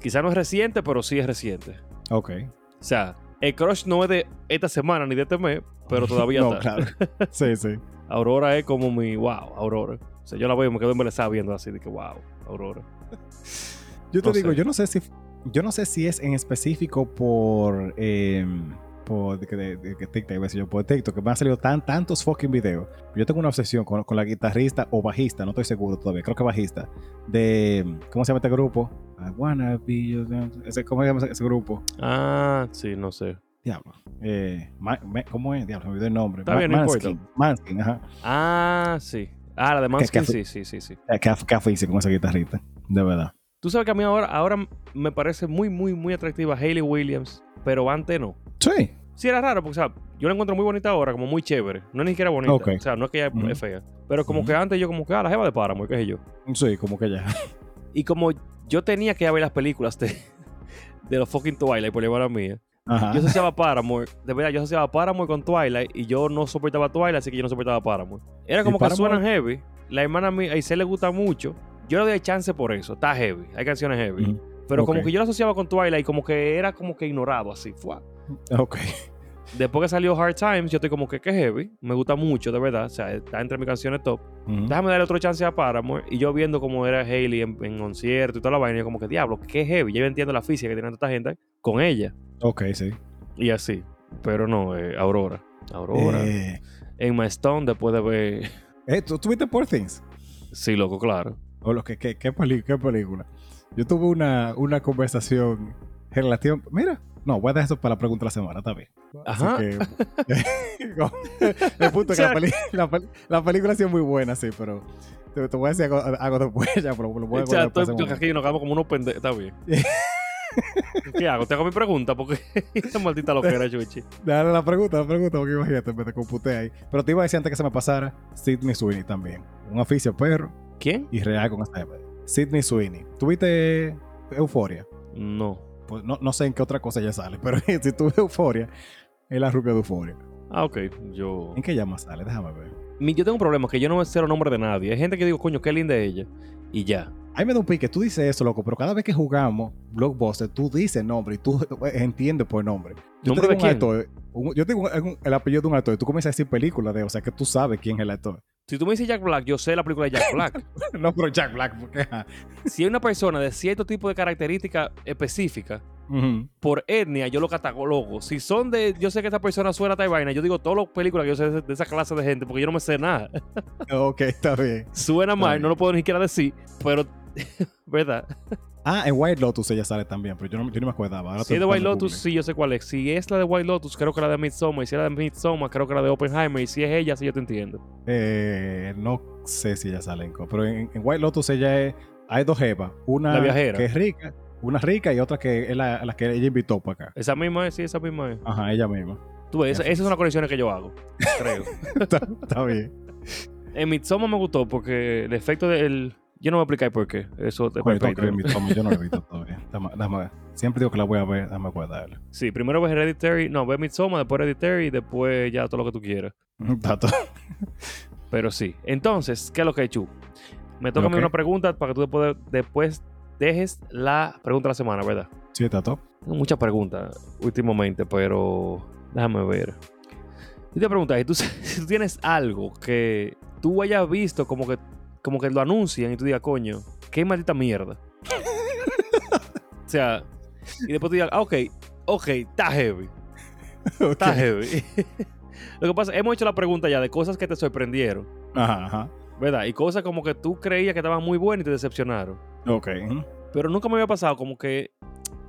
Quizá no es reciente, pero sí es reciente. Ok. O sea, el crush no es de esta semana ni de este mes, pero todavía no, está. claro. Sí, sí. Aurora es como mi wow, Aurora. O sea, yo la veo y me quedo embelesada viendo así de que wow, Aurora. Yo te No digo, sé. yo no sé si yo no sé si es en específico por eh, por de, TikTok, iba a decir yo, por TikTok, que me han salido tan, tantos fucking videos. Yo tengo una obsesión con, con la guitarrista o bajista, no estoy seguro todavía, creo que bajista, de, ¿cómo se llama este grupo? I wanna be your- ese, ¿Cómo se llama ese, ese grupo? Ah, sí, no sé. Diablo. Eh, Ma- Me- ¿Cómo es? Diablo, me olvidé el nombre. Está bien, no Manskin. importa. Manskin, ajá. Ah, sí. Ah, la de Manskin, sí, sí, sí, sí. Eh, ¿Qué, qué afición con esa guitarrista? De verdad. Tú sabes que a mí ahora, ahora me parece muy, muy, muy atractiva Hayley Williams, pero antes no. Sí. Sí era raro, porque, o sea, yo la encuentro muy bonita ahora, como muy chévere. No es ni siquiera bonita. O sea, no es que ella es fea. Pero como que antes yo como que, ah, la jeva de Paramore, qué sé yo. Sí, como que ya. Y como yo tenía que ir a ver las películas de, de los fucking Twilight por llevar a mía, Ajá. yo asociaba Paramore, de verdad, yo asociaba Paramore con Twilight y yo no soportaba Twilight, así que yo no soportaba Paramore. Era ¿Y como que Paramore? suenan heavy. La hermana mía, a Isel le gusta mucho. Yo le doy chance por eso. Está heavy. Hay canciones heavy. Pero como que yo lo asociaba con Twilight y como que era como que ignorado así. Fua. Ok. Después que salió Hard Times, yo estoy como que, que heavy. Me gusta mucho, de verdad. O sea, está entre mis canciones top. Déjame darle otro chance a Paramore. Y yo viendo cómo era Hailey en, en concierto y toda la vaina, yo como que, diablo, qué heavy. Yo entiendo la física que tiene tanta gente con ella. Ok, sí. Y así. Pero no, eh, Aurora. Aurora. Eh, En My Stone, después de ver... eh, ¿tú, ¿Tú viste Poor Things? Sí, loco, claro. O lo que, ¿qué, peli- qué película? Yo tuve una, una conversación relativa. Mira, no, voy a dejar eso para la pregunta de la semana, está bien. Así Ajá. que. el punto es que la, peli- la pel- la película sí es muy buena, sí, pero. Te, te voy a decir algo, algo después ya, pero lo voy a ese estoy- aquí nos quedamos como unos pendejos. Está bien. ¿Qué hago? Te hago mi pregunta porque esta maldita loquera, Chuchi. Dale la pregunta, la pregunta, porque imagínate, me te computé ahí. Pero te iba a decir antes que se me pasara, Sidney Sweeney también. Un oficio perro ¿Quién? y real con esta. Sidney Sweeney. ¿Tuviste Euforia? No. Pues no, no sé en qué otra cosa ella sale, pero si tuve Euforia, es la rubia de Euforia. Ah, ok. Yo. ¿En qué llama sale? Déjame ver. Mi- Yo tengo un problema que yo no me sé los nombres de nadie. Hay gente que digo, coño, qué linda ella. Y ya. A mí me da un pique, tú dices eso, loco, pero cada vez que jugamos Blockbuster, tú dices nombre y tú eh, entiendes por nombre. Yo ¿Nombre te de digo un quién? actor, un- yo te digo un- el apellido de un actor y tú comienzas a decir película de, o sea, que tú sabes quién es el actor. Si tú me dices Jack Black, yo sé la película de Jack Black. no, pero Jack Black, porque... si hay una persona de cierto tipo de característica específica, Ujú. por etnia, yo lo catalogo. Si son de, yo sé que esta persona suena a vaina, yo digo todas las películas que yo sé de, esa clase de gente, porque yo no me sé nada. Ok, está bien. Suena mal, bien. no lo puedo ni siquiera decir, pero, ¿verdad? Ah, en White Lotus ella sale también, pero yo no, yo no me acordaba. Ahora Si es de White Lotus, sí, yo sé cuál es. Si es la de White Lotus, creo que la de Midsommar. Y si es la de Midsommar, creo que la de Oppenheimer. Y si es ella, sí yo te entiendo. Eh, no sé si ella sale en... co- Pero en, en White Lotus ella es... Hay dos jevas. Una La viajera. que es rica, una rica y otra que es la, la que ella invitó para acá. Esa misma es, sí, esa misma es. Ajá, ella misma. Tú ves, esa- esas son las conexiones que yo hago, creo. está, está bien. en Midsommar me gustó porque el efecto del... Yo no voy a explicar por qué. Eso te que mi toma, yo no lo he visto todavía. Dame- dame- siempre digo que la voy a ver, dame guardarla. Sí, primero ves Hereditary, no, ves Midsommar, después Hereditary y después ya todo lo que tú quieras. Está todo. Pero sí. Entonces, ¿qué es lo que he hecho? Me toca a mí una pregunta para que tú después, después dejes la pregunta de la semana, ¿verdad? Sí, todo. Tengo muchas preguntas últimamente, pero déjame ver. Yo te preguntas, si tú, si tú tienes algo que tú hayas visto como que, como que lo anuncian y tú digas, coño, qué maldita mierda. o sea, y después tú digas, ah, ok, ok, está heavy, está Ok. heavy. lo que pasa, hemos hecho la pregunta ya de cosas que te sorprendieron, Ajá, ajá. ¿verdad? Y cosas como que tú creías que estaban muy buenas y te decepcionaron. Ok. Pero nunca me había pasado como que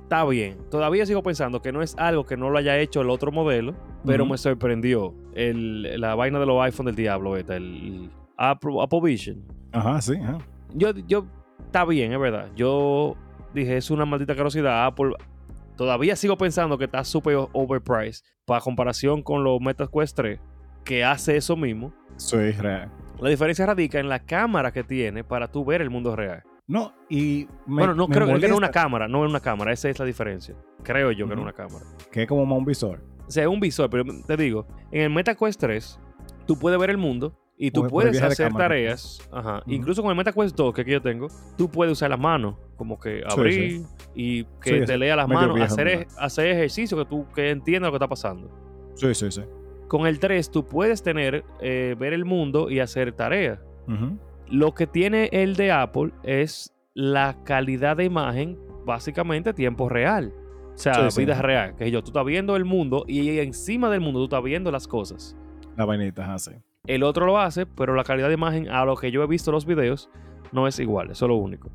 está bien. Todavía sigo pensando que no es algo que no lo haya hecho el otro modelo, pero me sorprendió el, la vaina de los iPhone del diablo, esta, el Apple, Apple Vision. Ajá, sí. Ajá. Yo, yo, está bien, es verdad. Yo dije, es una maldita carosidad. Apple, todavía sigo pensando que está súper overpriced para comparación con los Meta Quest 3, que hace eso mismo. Soy real. La diferencia radica en la cámara que tiene para tú ver el mundo real. No, y me, bueno, no me creo que no es una molesta cámara, no es una cámara, esa es la diferencia. Creo yo que no es Ujú. una cámara. que es como más un visor. O sea, es un visor, pero te digo, en el MetaQuest 3, tú puedes ver el mundo y tú puedes hacer cámara. tareas. Ajá. Incluso con el MetaQuest 2, que aquí yo tengo, tú puedes usar las manos, como que abrir y que Sí, te lea las manos, hacer, ej- hacer ejercicio que tú que entiendas lo que está pasando. Sí, sí, sí. Con el 3, tú puedes tener, eh, ver el mundo y hacer tareas. Lo que tiene el de Apple es la calidad de imagen, básicamente tiempo real. O sea, vida real. Que yo, tú estás viendo el mundo y encima del mundo tú estás viendo las cosas. La vainita, ajá, sí. El otro lo hace, pero la calidad de imagen a lo que yo he visto en los videos no es igual. Eso es lo único.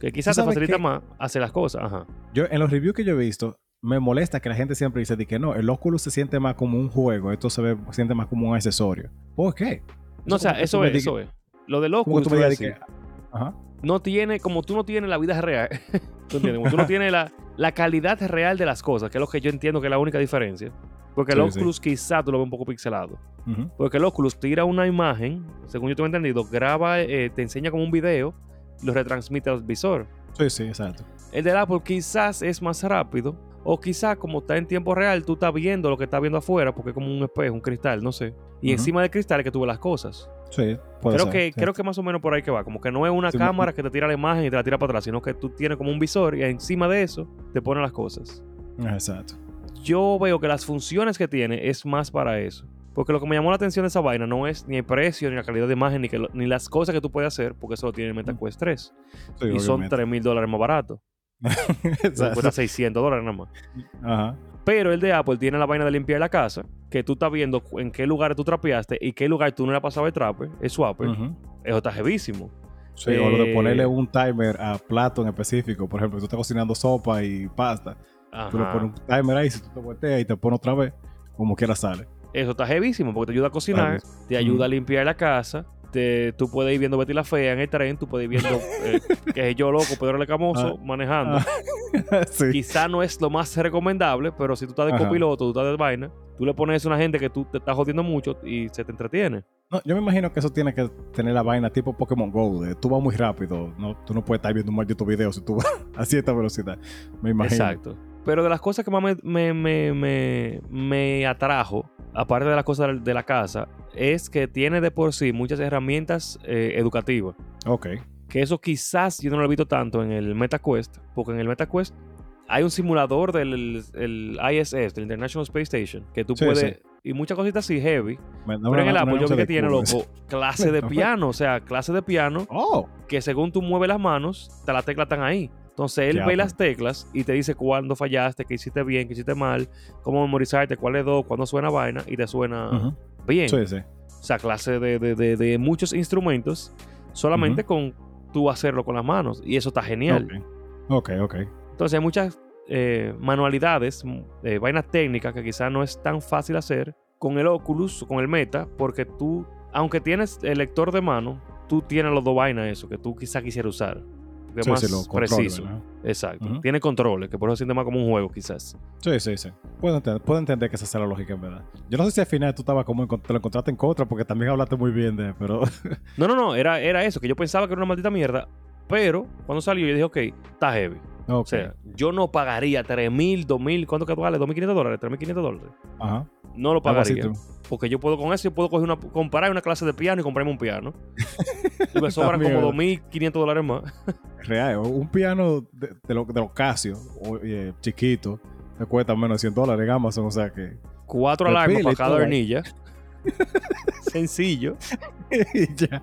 Que quizás te sabes facilita más hacer las cosas. Ajá. Yo, en los reviews que yo he visto, me molesta que la gente siempre dice de que no, el Oculus se siente más como un juego, esto se ve, siente más como un accesorio. ¿Por qué? No, o sea, eso es, eso es. Lo del Oculus, tú te me voy a digas de decir, que... Ajá. No tiene, como tú no tienes la vida real, ¿tú entiendes? Como tú no tienes la, la calidad real de las cosas, que es lo que yo entiendo que es la única diferencia. Porque el Sí, sí. Oculus quizá tú lo ves un poco pixelado. Porque el Oculus tira una imagen, según yo tengo entendido, graba, eh, te enseña como un video lo retransmite al visor. Sí, sí, exacto. El del Apple quizás es más rápido, o quizás como está en tiempo real, tú estás viendo lo que está viendo afuera, porque es como un espejo, un cristal, no sé. Y encima del cristal es que tú ves las cosas. Sí, puede Creo ser, que, sí. creo que más o menos por ahí que va. Como que no es una Sí, me- cámara que te tira la imagen y te la tira para atrás, sino que tú tienes como un visor y encima de eso te pone las cosas. Exacto. Yo veo que las funciones que tiene es más para eso. Porque lo que me llamó la atención de esa vaina no es ni el precio, ni la calidad de imagen, ni, que lo- ni las cosas que tú puedes hacer, porque eso lo tiene el MetaQuest 3. Sí, y son obviamente. 3 mil dólares más barato. Cuesta 600 dólares nada más. Ajá. Pero el de Apple tiene la vaina de limpiar la casa, que tú estás viendo en qué lugar tú trapeaste y qué lugar tú no le has pasado el trape, el swapper. Ujú. Eso está jevísimo. Sí, o lo de Eh, ponerle un timer a plato en específico. Por ejemplo, tú estás cocinando sopa y pasta. Tú le Ajá. pones un timer ahí, si tú te volteas y te pones otra vez, como quiera sale. Eso está jevísimo porque te ayuda a cocinar, te ayuda a limpiar la casa. Te, tú puedes ir viendo Betty la Fea en el tren, tú puedes ir viendo eh, que es yo loco, Pedro Le Camoso, Ah. manejando. sí. Quizá no es lo más recomendable, pero si tú estás de copiloto, tú estás de vaina, tú le pones a una gente que tú te estás jodiendo mucho y se te entretiene. No, yo me imagino que eso tiene que tener la vaina tipo Pokémon Go. De, tú vas muy rápido. No, tú no puedes estar viendo un maldito video si tú vas a cierta velocidad. Me imagino. Exacto. Pero de las cosas que más me, me, me, me, me atrajo, aparte de las cosas de la casa, es que tiene de por sí muchas herramientas eh, educativas. Ok. Que eso quizás yo no lo he visto tanto en el MetaQuest, porque en el MetaQuest hay un simulador del el ISS, del International Space Station, que tú Sí, puedes... sí. Y muchas cositas así heavy. Pero en el Apple yo vi que tiene, loco, clase de piano. O sea, clase de piano Oh. que según tú mueves las manos, te- las teclas están ahí. Entonces él ve pues. las teclas y te dice cuándo fallaste, qué hiciste bien, qué hiciste mal, cómo memorizarte, cuál es dos, cuándo suena vaina y te suena bien. Sí, sí. O sea, clase de, de- de- de muchos instrumentos solamente con tú hacerlo con las manos. Y eso está genial. Ok, ok. ok. Entonces hay muchas eh, manualidades, m- eh, vainas técnicas que quizás no es tan fácil hacer con el Oculus, con el Meta, porque tú, aunque tienes el lector de mano, tú tienes los dos vainas eso que tú quizás quisieras usar. Que es Sí, más sí, los controles, preciso. Exacto. Tiene controles, que por eso siente más como un juego, quizás. Sí, sí, sí. Puedo entender, puedo entender que esa sea la lógica, en verdad. Yo no sé si al final tú estabas como en, te lo encontraste en contra, porque también hablaste muy bien de, pero No, no, no, era, era eso, que yo pensaba que era una maldita mierda, pero cuando salió yo dije, ok, está heavy. O sea, yo no pagaría 3 mil, 2 mil, ¿cuánto que tú vale? 2.500 dólares, 3.500 dólares. Ajá. No lo pagaría. Porque yo puedo con eso, yo puedo coger una, comprar una clase de piano y comprarme un piano. y me sobran como ¿verdad? 2.500 dólares más. Real, un piano de, de, lo- de los Casio, eh, chiquito, te cuesta menos de 100 dólares en Amazon, o sea que. Cuatro alarmas para cada hornilla. Sencillo. y ya.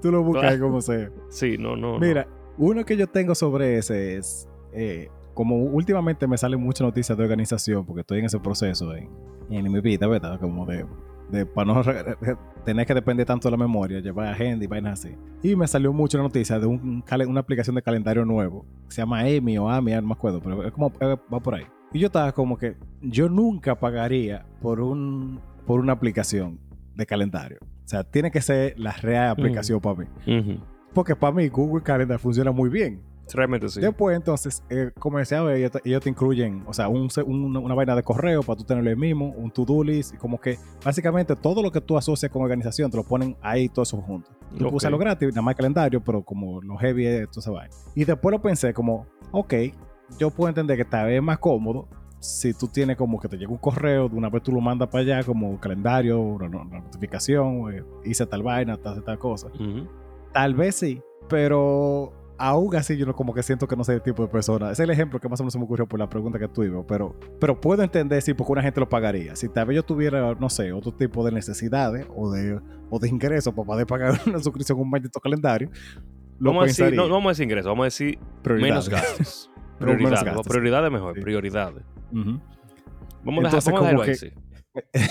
Tú lo buscas ahí como sea. Sí, no, no. no. Mira, uno que yo tengo sobre ese es. eh, como últimamente me salen muchas noticias de organización, porque estoy en ese proceso en, en mi vida, ¿verdad? Como de, de para no tener que depender tanto de la memoria, llevar agenda y vainas así. Y me salió mucho una noticia de un, una aplicación de calendario nuevo, que se llama Emi o Ami, no me acuerdo, pero es como eh, va por ahí. Y yo estaba como que yo nunca pagaría por un por una aplicación de calendario. O sea, tiene que ser la real aplicación para mí. Porque para mí Google Calendar funciona muy bien. Realmente sí. Después, entonces, eh, como decía, ellos, te- ellos te incluyen, o sea, un se- un- una vaina de correo para tú tenerlo ahí mismo, un to-do list, y como que básicamente todo lo que tú asocias con organización te lo ponen ahí todo eso junto. Tú Ok. puedes usarlo gratis, nada más calendario, pero como lo heavy es toda esa vaina. Y después lo pensé como, ok, yo puedo entender que tal vez es más cómodo si tú tienes como que te llega un correo, de una vez tú lo mandas para allá como calendario, una, notificación, eh, hice tal vaina, tal, tal cosa. Tal vez sí, pero aún así yo no como que siento que no soy el tipo de persona. Es el ejemplo que más o menos se me ocurrió por la pregunta que tuvimos, pero, pero puedo entender si porque una gente lo pagaría. Si tal vez yo tuviera, no sé, otro tipo de necesidades o de, o de ingresos para poder pagar una suscripción a un maldito calendario, lo Vamos a, decir, no, no vamos a decir ingresos, vamos a decir Prioridades. menos gastos. Menos prioridades. gastos. Prioridades mejor, Sí. prioridades. Vamos a dejar, vamos que- sí.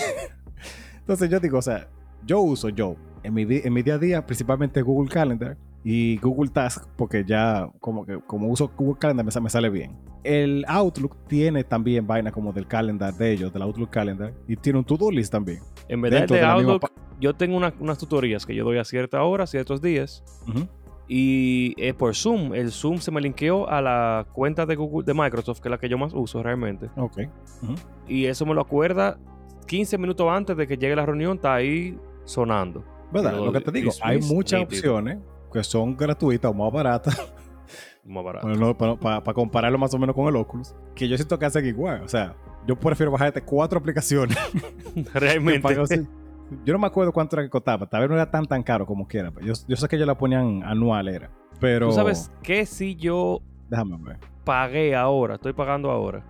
Entonces yo digo, o sea, yo uso yo en mi, en mi día a día principalmente Google Calendar y Google Task porque ya como que como uso Google Calendar me, me sale bien. El Outlook tiene también vaina como del calendar de ellos, del Outlook Calendar y tiene un to-do list también. En verdad, de Outlook, yo tengo una- unas tutorías que yo doy a cierta hora, ciertos días, Ujú. y es por Zoom. El Zoom se me linkeó a la cuenta de Google, de Microsoft, que es la que yo más uso realmente. Ok. Ujú. Y eso me lo acuerda 15 minutos antes de que llegue la reunión, está ahí sonando. ¿Verdad? Lo Lo que te digo, hay muchas nítido. opciones que son gratuitas o más baratas Más barato. para, compararlo más o menos con el Oculus, que yo siento que hacen igual. O sea, yo prefiero bajarte cuatro aplicaciones realmente. Pago. Yo no me acuerdo cuánto era que costaba. Tal vez no era tan tan caro como quiera. Yo, yo sé que ellos la ponían anual, era. Pero. ¿Tú sabes qué si yo Déjame ver. pagué ahora, estoy pagando ahora,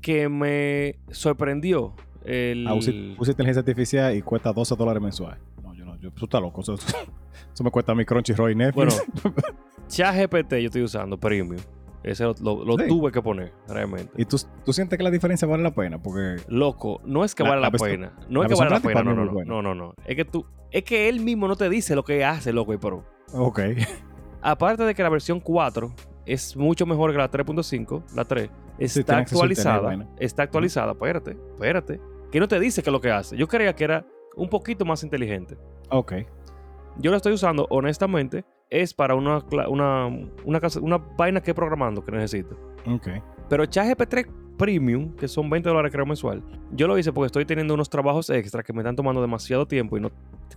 que me sorprendió? El... Ah, usa, usa inteligencia artificial y cuesta 12 dólares mensuales. No, yo no. Yo, tú estás loco. Eso, me cuesta mi Crunchyroll y Netflix. Bueno, ChatGPT yo estoy usando Premium. Ese lo, lo- lo Sí. tuve que poner, realmente. ¿Y tú, tú sientes que la diferencia vale la pena? Porque. Loco, no es que La- vale la pena. No la es que vale la pena, no, no, no, no, no. Es que tú, es que él mismo no te dice lo que hace, loco y pro. Ok. Aparte de que la versión 4 es mucho mejor que la 3.5, la 3, está actualizada. Está actualizada, espérate, espérate. Que no te dice qué es lo que hace. Yo creía que era un poquito más inteligente. Ok. Yo lo estoy usando, honestamente, es para una, una, una vaina que programando que necesito. Ok. Pero ChatGPT Premium, que son 20 dólares creo mensual, yo lo hice porque estoy teniendo unos trabajos extra que me están tomando demasiado tiempo y no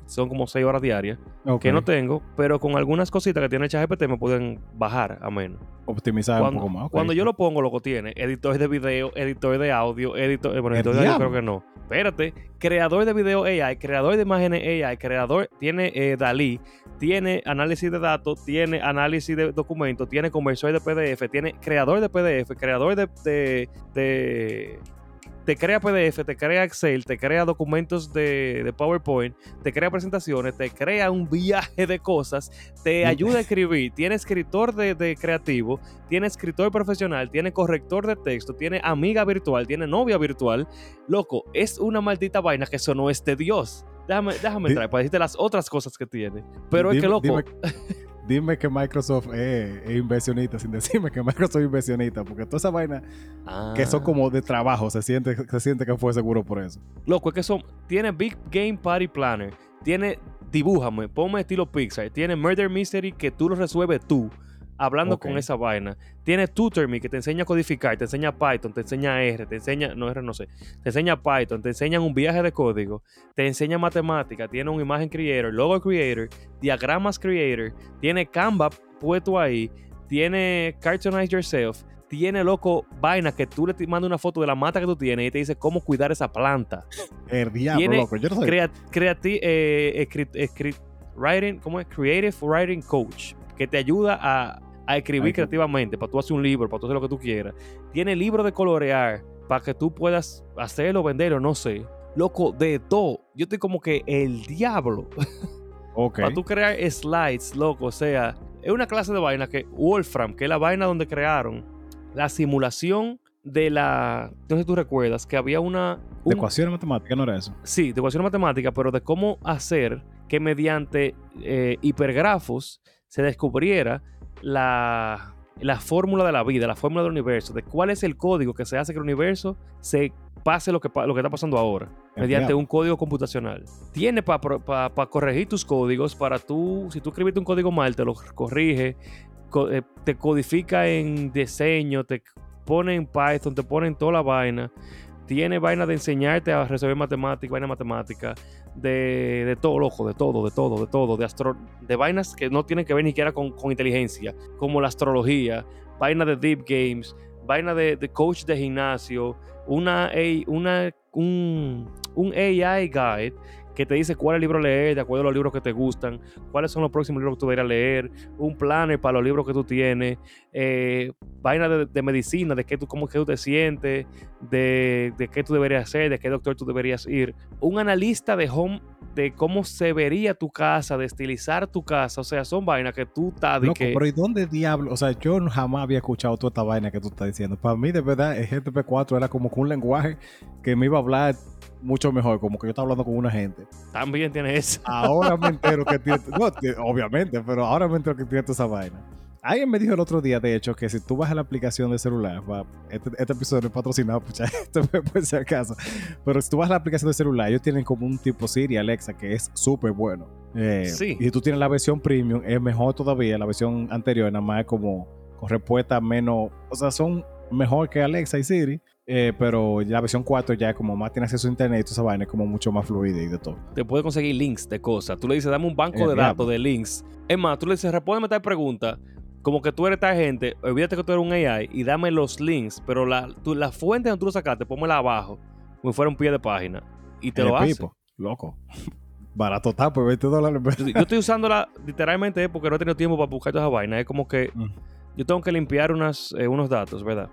son como 6 horas diarias que no tengo, pero con algunas cositas que tiene ChatGPT me pueden bajar a menos. Optimizar Cuando, un poco más. cuando yo lo pongo, lo que tiene editor de video, editor de audio, editor, eh, bueno, ¡El editor de audio creo que no. Espérate, creador de video AI, creador de imágenes AI, creador, tiene eh, Dalí, tiene análisis de datos, tiene análisis de documentos, tiene conversor de PDF, tiene creador de PDF, creador de, de, de- te crea PDF, te crea Excel, te crea documentos de, de PowerPoint, te crea presentaciones, te crea un viaje de cosas, te ayuda a escribir, tiene escritor de, de creativo, tiene escritor profesional, tiene corrector de texto, tiene amiga virtual, tiene novia virtual. Loco, es una maldita vaina que eso no es de Dios. Déjame, déjame entrar para decirte las otras cosas que tiene. Pero es que, loco, Dime, dime que Microsoft es, es inversionista, sin decirme que Microsoft es inversionista, porque toda esa vaina que son Ah. como de trabajo, se siente, se siente que fue seguro por eso. Loco, es que son. Tiene Big Game Party Planner. Tiene Dibújame, ponme estilo Pixar. Tiene Murder Mystery que tú lo resuelves tú. Hablando con esa vaina. Tiene TutorMe que te enseña a codificar, te enseña Python, te enseña R, te enseña, no R no sé, te enseña Python, te enseñan un viaje de código, te enseña matemática, tiene un imagen creator, logo creator, diagramas creator, tiene Canva puesto ahí, tiene Cartoonize Yourself, tiene loco vaina que tú le mandas una foto de la mata que tú tienes y te dice cómo cuidar esa planta. El diablo, Tiene loco. Yo no sé. Crea- creati- eh, writing, ¿cómo es? Creative Writing Coach, que te ayuda a, a escribir creativamente, para tú hacer un libro, para tú hacer lo que tú quieras. Tiene libro de colorear, para que tú puedas hacerlo, venderlo, no sé. Loco, de todo. Yo estoy como que el diablo. Ok. Para tú crear slides, loco. O sea, es una clase de vaina que Wolfram, que es la vaina donde crearon la simulación de la. No sé si tú recuerdas que había una. De ecuaciones matemáticas no era eso. Sí, de ecuación matemática, pero de cómo hacer que mediante eh, hipergrafos se descubriera la, la fórmula de la vida, la fórmula del universo, de cuál es el código que se hace que el universo se pase lo que, lo que está pasando ahora, mediante un código computacional. Tiene para corregir tus códigos, para tú, si tú escribiste un código mal, te lo corrige, co- eh, te codifica en diseño, te pone en Python, te pone en toda la vaina. Tiene vaina de enseñarte a resolver matemáticas, vaina matemática, de, de todo, loco, de todo, de todo, de todo, de astro, de vainas que no tienen que ver ni siquiera con, inteligencia, como la astrología, vaina de deep games, vaina de, de coach de gimnasio, una, una un, un AI guide que te dice cuál libro leer de acuerdo a los libros que te gustan, cuáles son los próximos libros que tú deberías leer, un planner para los libros que tú tienes, eh, vaina de, de medicina, de qué tú, cómo que tú te sientes, de, de qué tú deberías hacer, de qué doctor tú deberías ir. Un analista de home, de cómo se vería tu casa, de estilizar tu casa. O sea, son vainas que tú estás Loco, que. pero ¿y dónde diablo? O sea, yo jamás había escuchado toda esta vaina que tú estás diciendo. Para mí, de verdad, el GTP4 era como que un lenguaje que me iba a hablar mucho mejor, como que yo estaba hablando con una gente. También tiene eso. Ahora me entero que tiene. No, obviamente, pero ahora me entero que tiene toda esa vaina. Alguien me dijo el otro día, de hecho, que si tú vas a la aplicación de celular, va, este, este episodio no es patrocinado, pucha, esto por si acaso, pero si tú vas a la aplicación de celular, ellos tienen como un tipo Siri, Alexa, que es súper bueno. Eh, Sí. Y si tú tienes la versión premium, es mejor todavía, la versión anterior, nada más es como con respuesta menos, o sea, son mejor que Alexa y Siri, eh, pero la versión 4 ya es como más tiene acceso a internet y toda esa vaina es como mucho más fluida y de todo. Te puede conseguir links de cosas. Tú le dices, dame un banco Eh, de datos de links. Es más, tú le dices, respóndeme tal pregunta. Como que tú eres tal gente, olvídate que tú eres un AI y dame los links, pero la, tú- la fuente donde tú lo sacaste, pónmela abajo, como si fuera un pie de página. Y te El lo hace. Loco. Barato está por 20 dólares. Yo, estoy usándola literalmente eh, porque no he tenido tiempo para buscar toda esa vaina. Es como que Mm. yo tengo que limpiar unas, eh, unos datos, ¿verdad?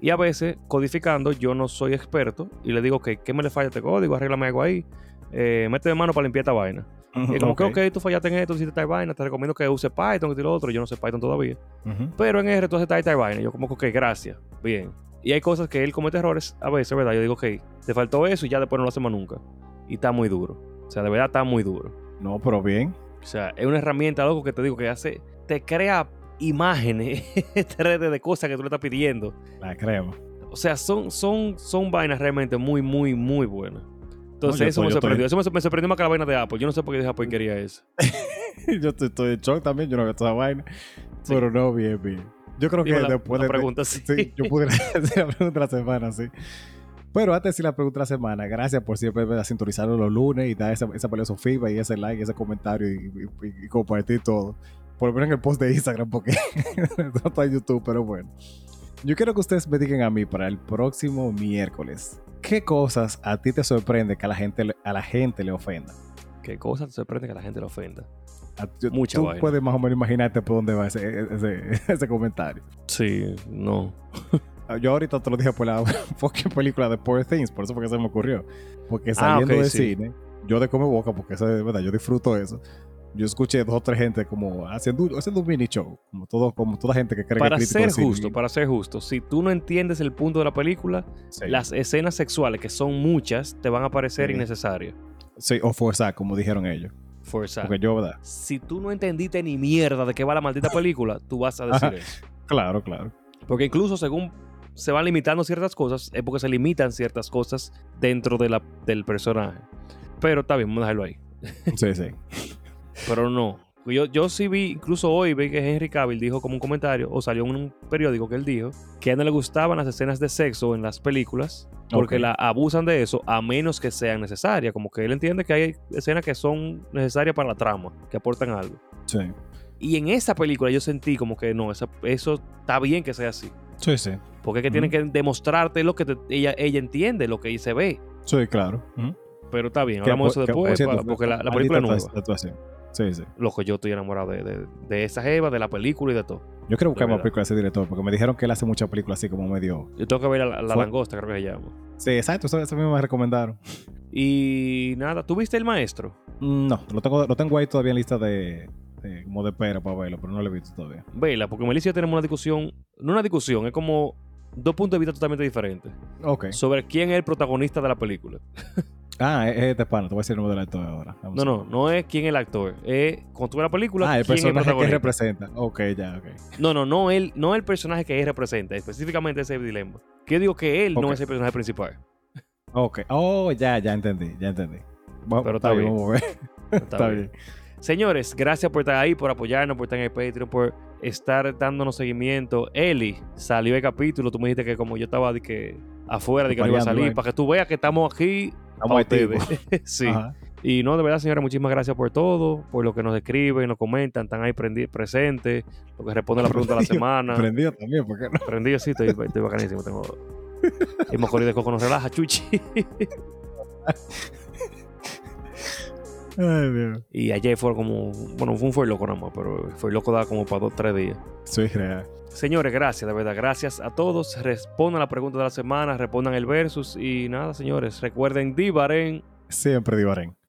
Y a veces, codificando, yo no soy experto y le digo, ok, ¿qué me le falla a este código? Arréglame algo ahí. Eh, méteme mano para limpiar esta vaina. Y como que, ok, tú fallaste en esto, hiciste tal vaina, te recomiendo que uses Python y lo otro. Yo no sé Python todavía. Pero en R tú haces tal vaina. Yo como que, ok, gracias. Bien. Y hay cosas que él comete errores a veces, ¿verdad? Yo digo, ok, te faltó eso y ya después no lo hacemos nunca. Y está muy duro. O sea, de verdad está muy duro. No, pero bien. O sea, es una herramienta, loco, que te digo que hace, te crea imágenes 3D de cosas que tú le estás pidiendo. La crema. O sea, son, son, son vainas realmente muy, muy, muy buenas. Entonces, eso estoy- me sorprendió. Eso me, me sorprendió más que la vaina de Apple. Yo no sé por qué Apple quería eso. yo estoy, estoy en shock también. Yo no veo toda esa vaina. Sí. Pero no, bien, bien. Yo creo que la- después la de. pregunta, sí. sí, yo pudiera hacer la pregunta de la semana, sí. Pero antes de decir la pregunta de la semana, gracias por siempre sintonizarnos los lunes y dar esa, esa valiosa feedback y ese like, ese comentario y, y- y compartir todo. Por lo menos en el post de Instagram, porque no está en YouTube, pero bueno. Yo quiero que ustedes me digan a mí para el próximo miércoles. ¿Qué cosas a ti te sorprende que a la gente, a la gente le ofenda? ¿Qué cosa te sorprende que la gente le ofenda? A- yo- Mucha Tú vaina. puedes más o menos imaginarte por dónde va ese, ese, ese comentario. Sí, no. Ah, Yo ahorita te lo dije por la fucking película de Poor Things, por eso fue que se me ocurrió. Porque Ah, saliendo ok, del sí. cine, yo de come boca, porque eso es verdad, yo disfruto eso. Yo escuché dos o tres gente como haciendo, haciendo un mini show, como todo, como toda gente que cree Para que es ser justo, para ser justo, si tú no entiendes el punto de la película, Sí. las escenas sexuales, que son muchas, te van a parecer Sí. innecesarias. Sí, o forzar, como dijeron ellos. Forzar. Porque yo, ¿verdad? Si tú no entendiste ni mierda de qué va la maldita película, tú vas a decir Ajá. eso. Claro, claro. Porque incluso según se van limitando ciertas cosas, es porque se limitan ciertas cosas dentro de la, del personaje. Pero está bien, vamos a dejarlo ahí. Sí, sí. Pero no, Yo, yo sí vi, incluso hoy vi que Henry Cavill dijo como un comentario, o salió en un periódico que él dijo, que a él no le gustaban las escenas de sexo en las películas, porque la abusan de eso a menos que sean necesarias. Como que él entiende que hay escenas que son necesarias para la trama, que aportan algo. Sí. Y en esa película yo sentí como que no, esa- eso está bien que sea así. Sí, sí. Porque es que tienen que demostrarte lo que te- ella, ella entiende, lo que ahí se ve. Sí, claro. Pero está bien, Que hablamos de eso que, después, pa- porque la, la película es nueva. actuación. Sí, sí. Loco, yo estoy enamorado de, de, de esa Eva, de la película y de todo. Yo quiero buscar más películas de ese director porque me dijeron que él hace muchas películas así como medio. Yo tengo que ver a la, la langosta, creo que se llama. Sí, exacto. Eso, eso mismo me recomendaron. Y nada, ¿tú viste El Maestro? Mm, No, lo tengo, lo tengo ahí todavía en lista de, de- como de espera para verlo, pero no lo he visto todavía. Vela, porque Melissa y yo tenemos una discusión, no una discusión, es como dos puntos de vista totalmente diferentes Ok. sobre quién es el protagonista de la película. Ah, es, es de pana. Te voy a decir el nombre del actor ahora. Vamos No, no, no es quién es el actor, es cuando tú ves la película, Ah, el quién es el personaje que representa. Ok, ya, ok. No, no, no el, no el personaje que él representa, específicamente ese dilema. Que digo que él no es el personaje principal. Ok. Oh, ya, ya entendí, ya entendí. Vamos, Pero está, está bien, bien. vamos a ver. Está Está bien. bien. Señores, gracias por estar ahí, por apoyarnos, por estar en el Patreon, por estar dándonos seguimiento. Eli, salió el capítulo, tú me dijiste que como yo estaba de que afuera, de que no iba a salir, eh. para que tú veas que estamos aquí Ustedes. sí. Ajá. Y no, de verdad, señores, muchísimas gracias por todo, por lo que nos escriben, nos comentan, están ahí presentes, lo que responden la pregunta de la semana. Prendido también, ¿por qué no? Prendido, sí, estoy, estoy bacanísimo. Tengo... El mojorí de coco nos relaja, chuchi. Ay, Dios. y ayer fue como, bueno, fue un fue loco nada más, pero fue loco da como para dos, tres días. Soy real. Señores, gracias, de verdad, gracias a todos. Respondan la pregunta de la semana, respondan el versus y nada, señores, recuerden Divaren. Siempre divarén.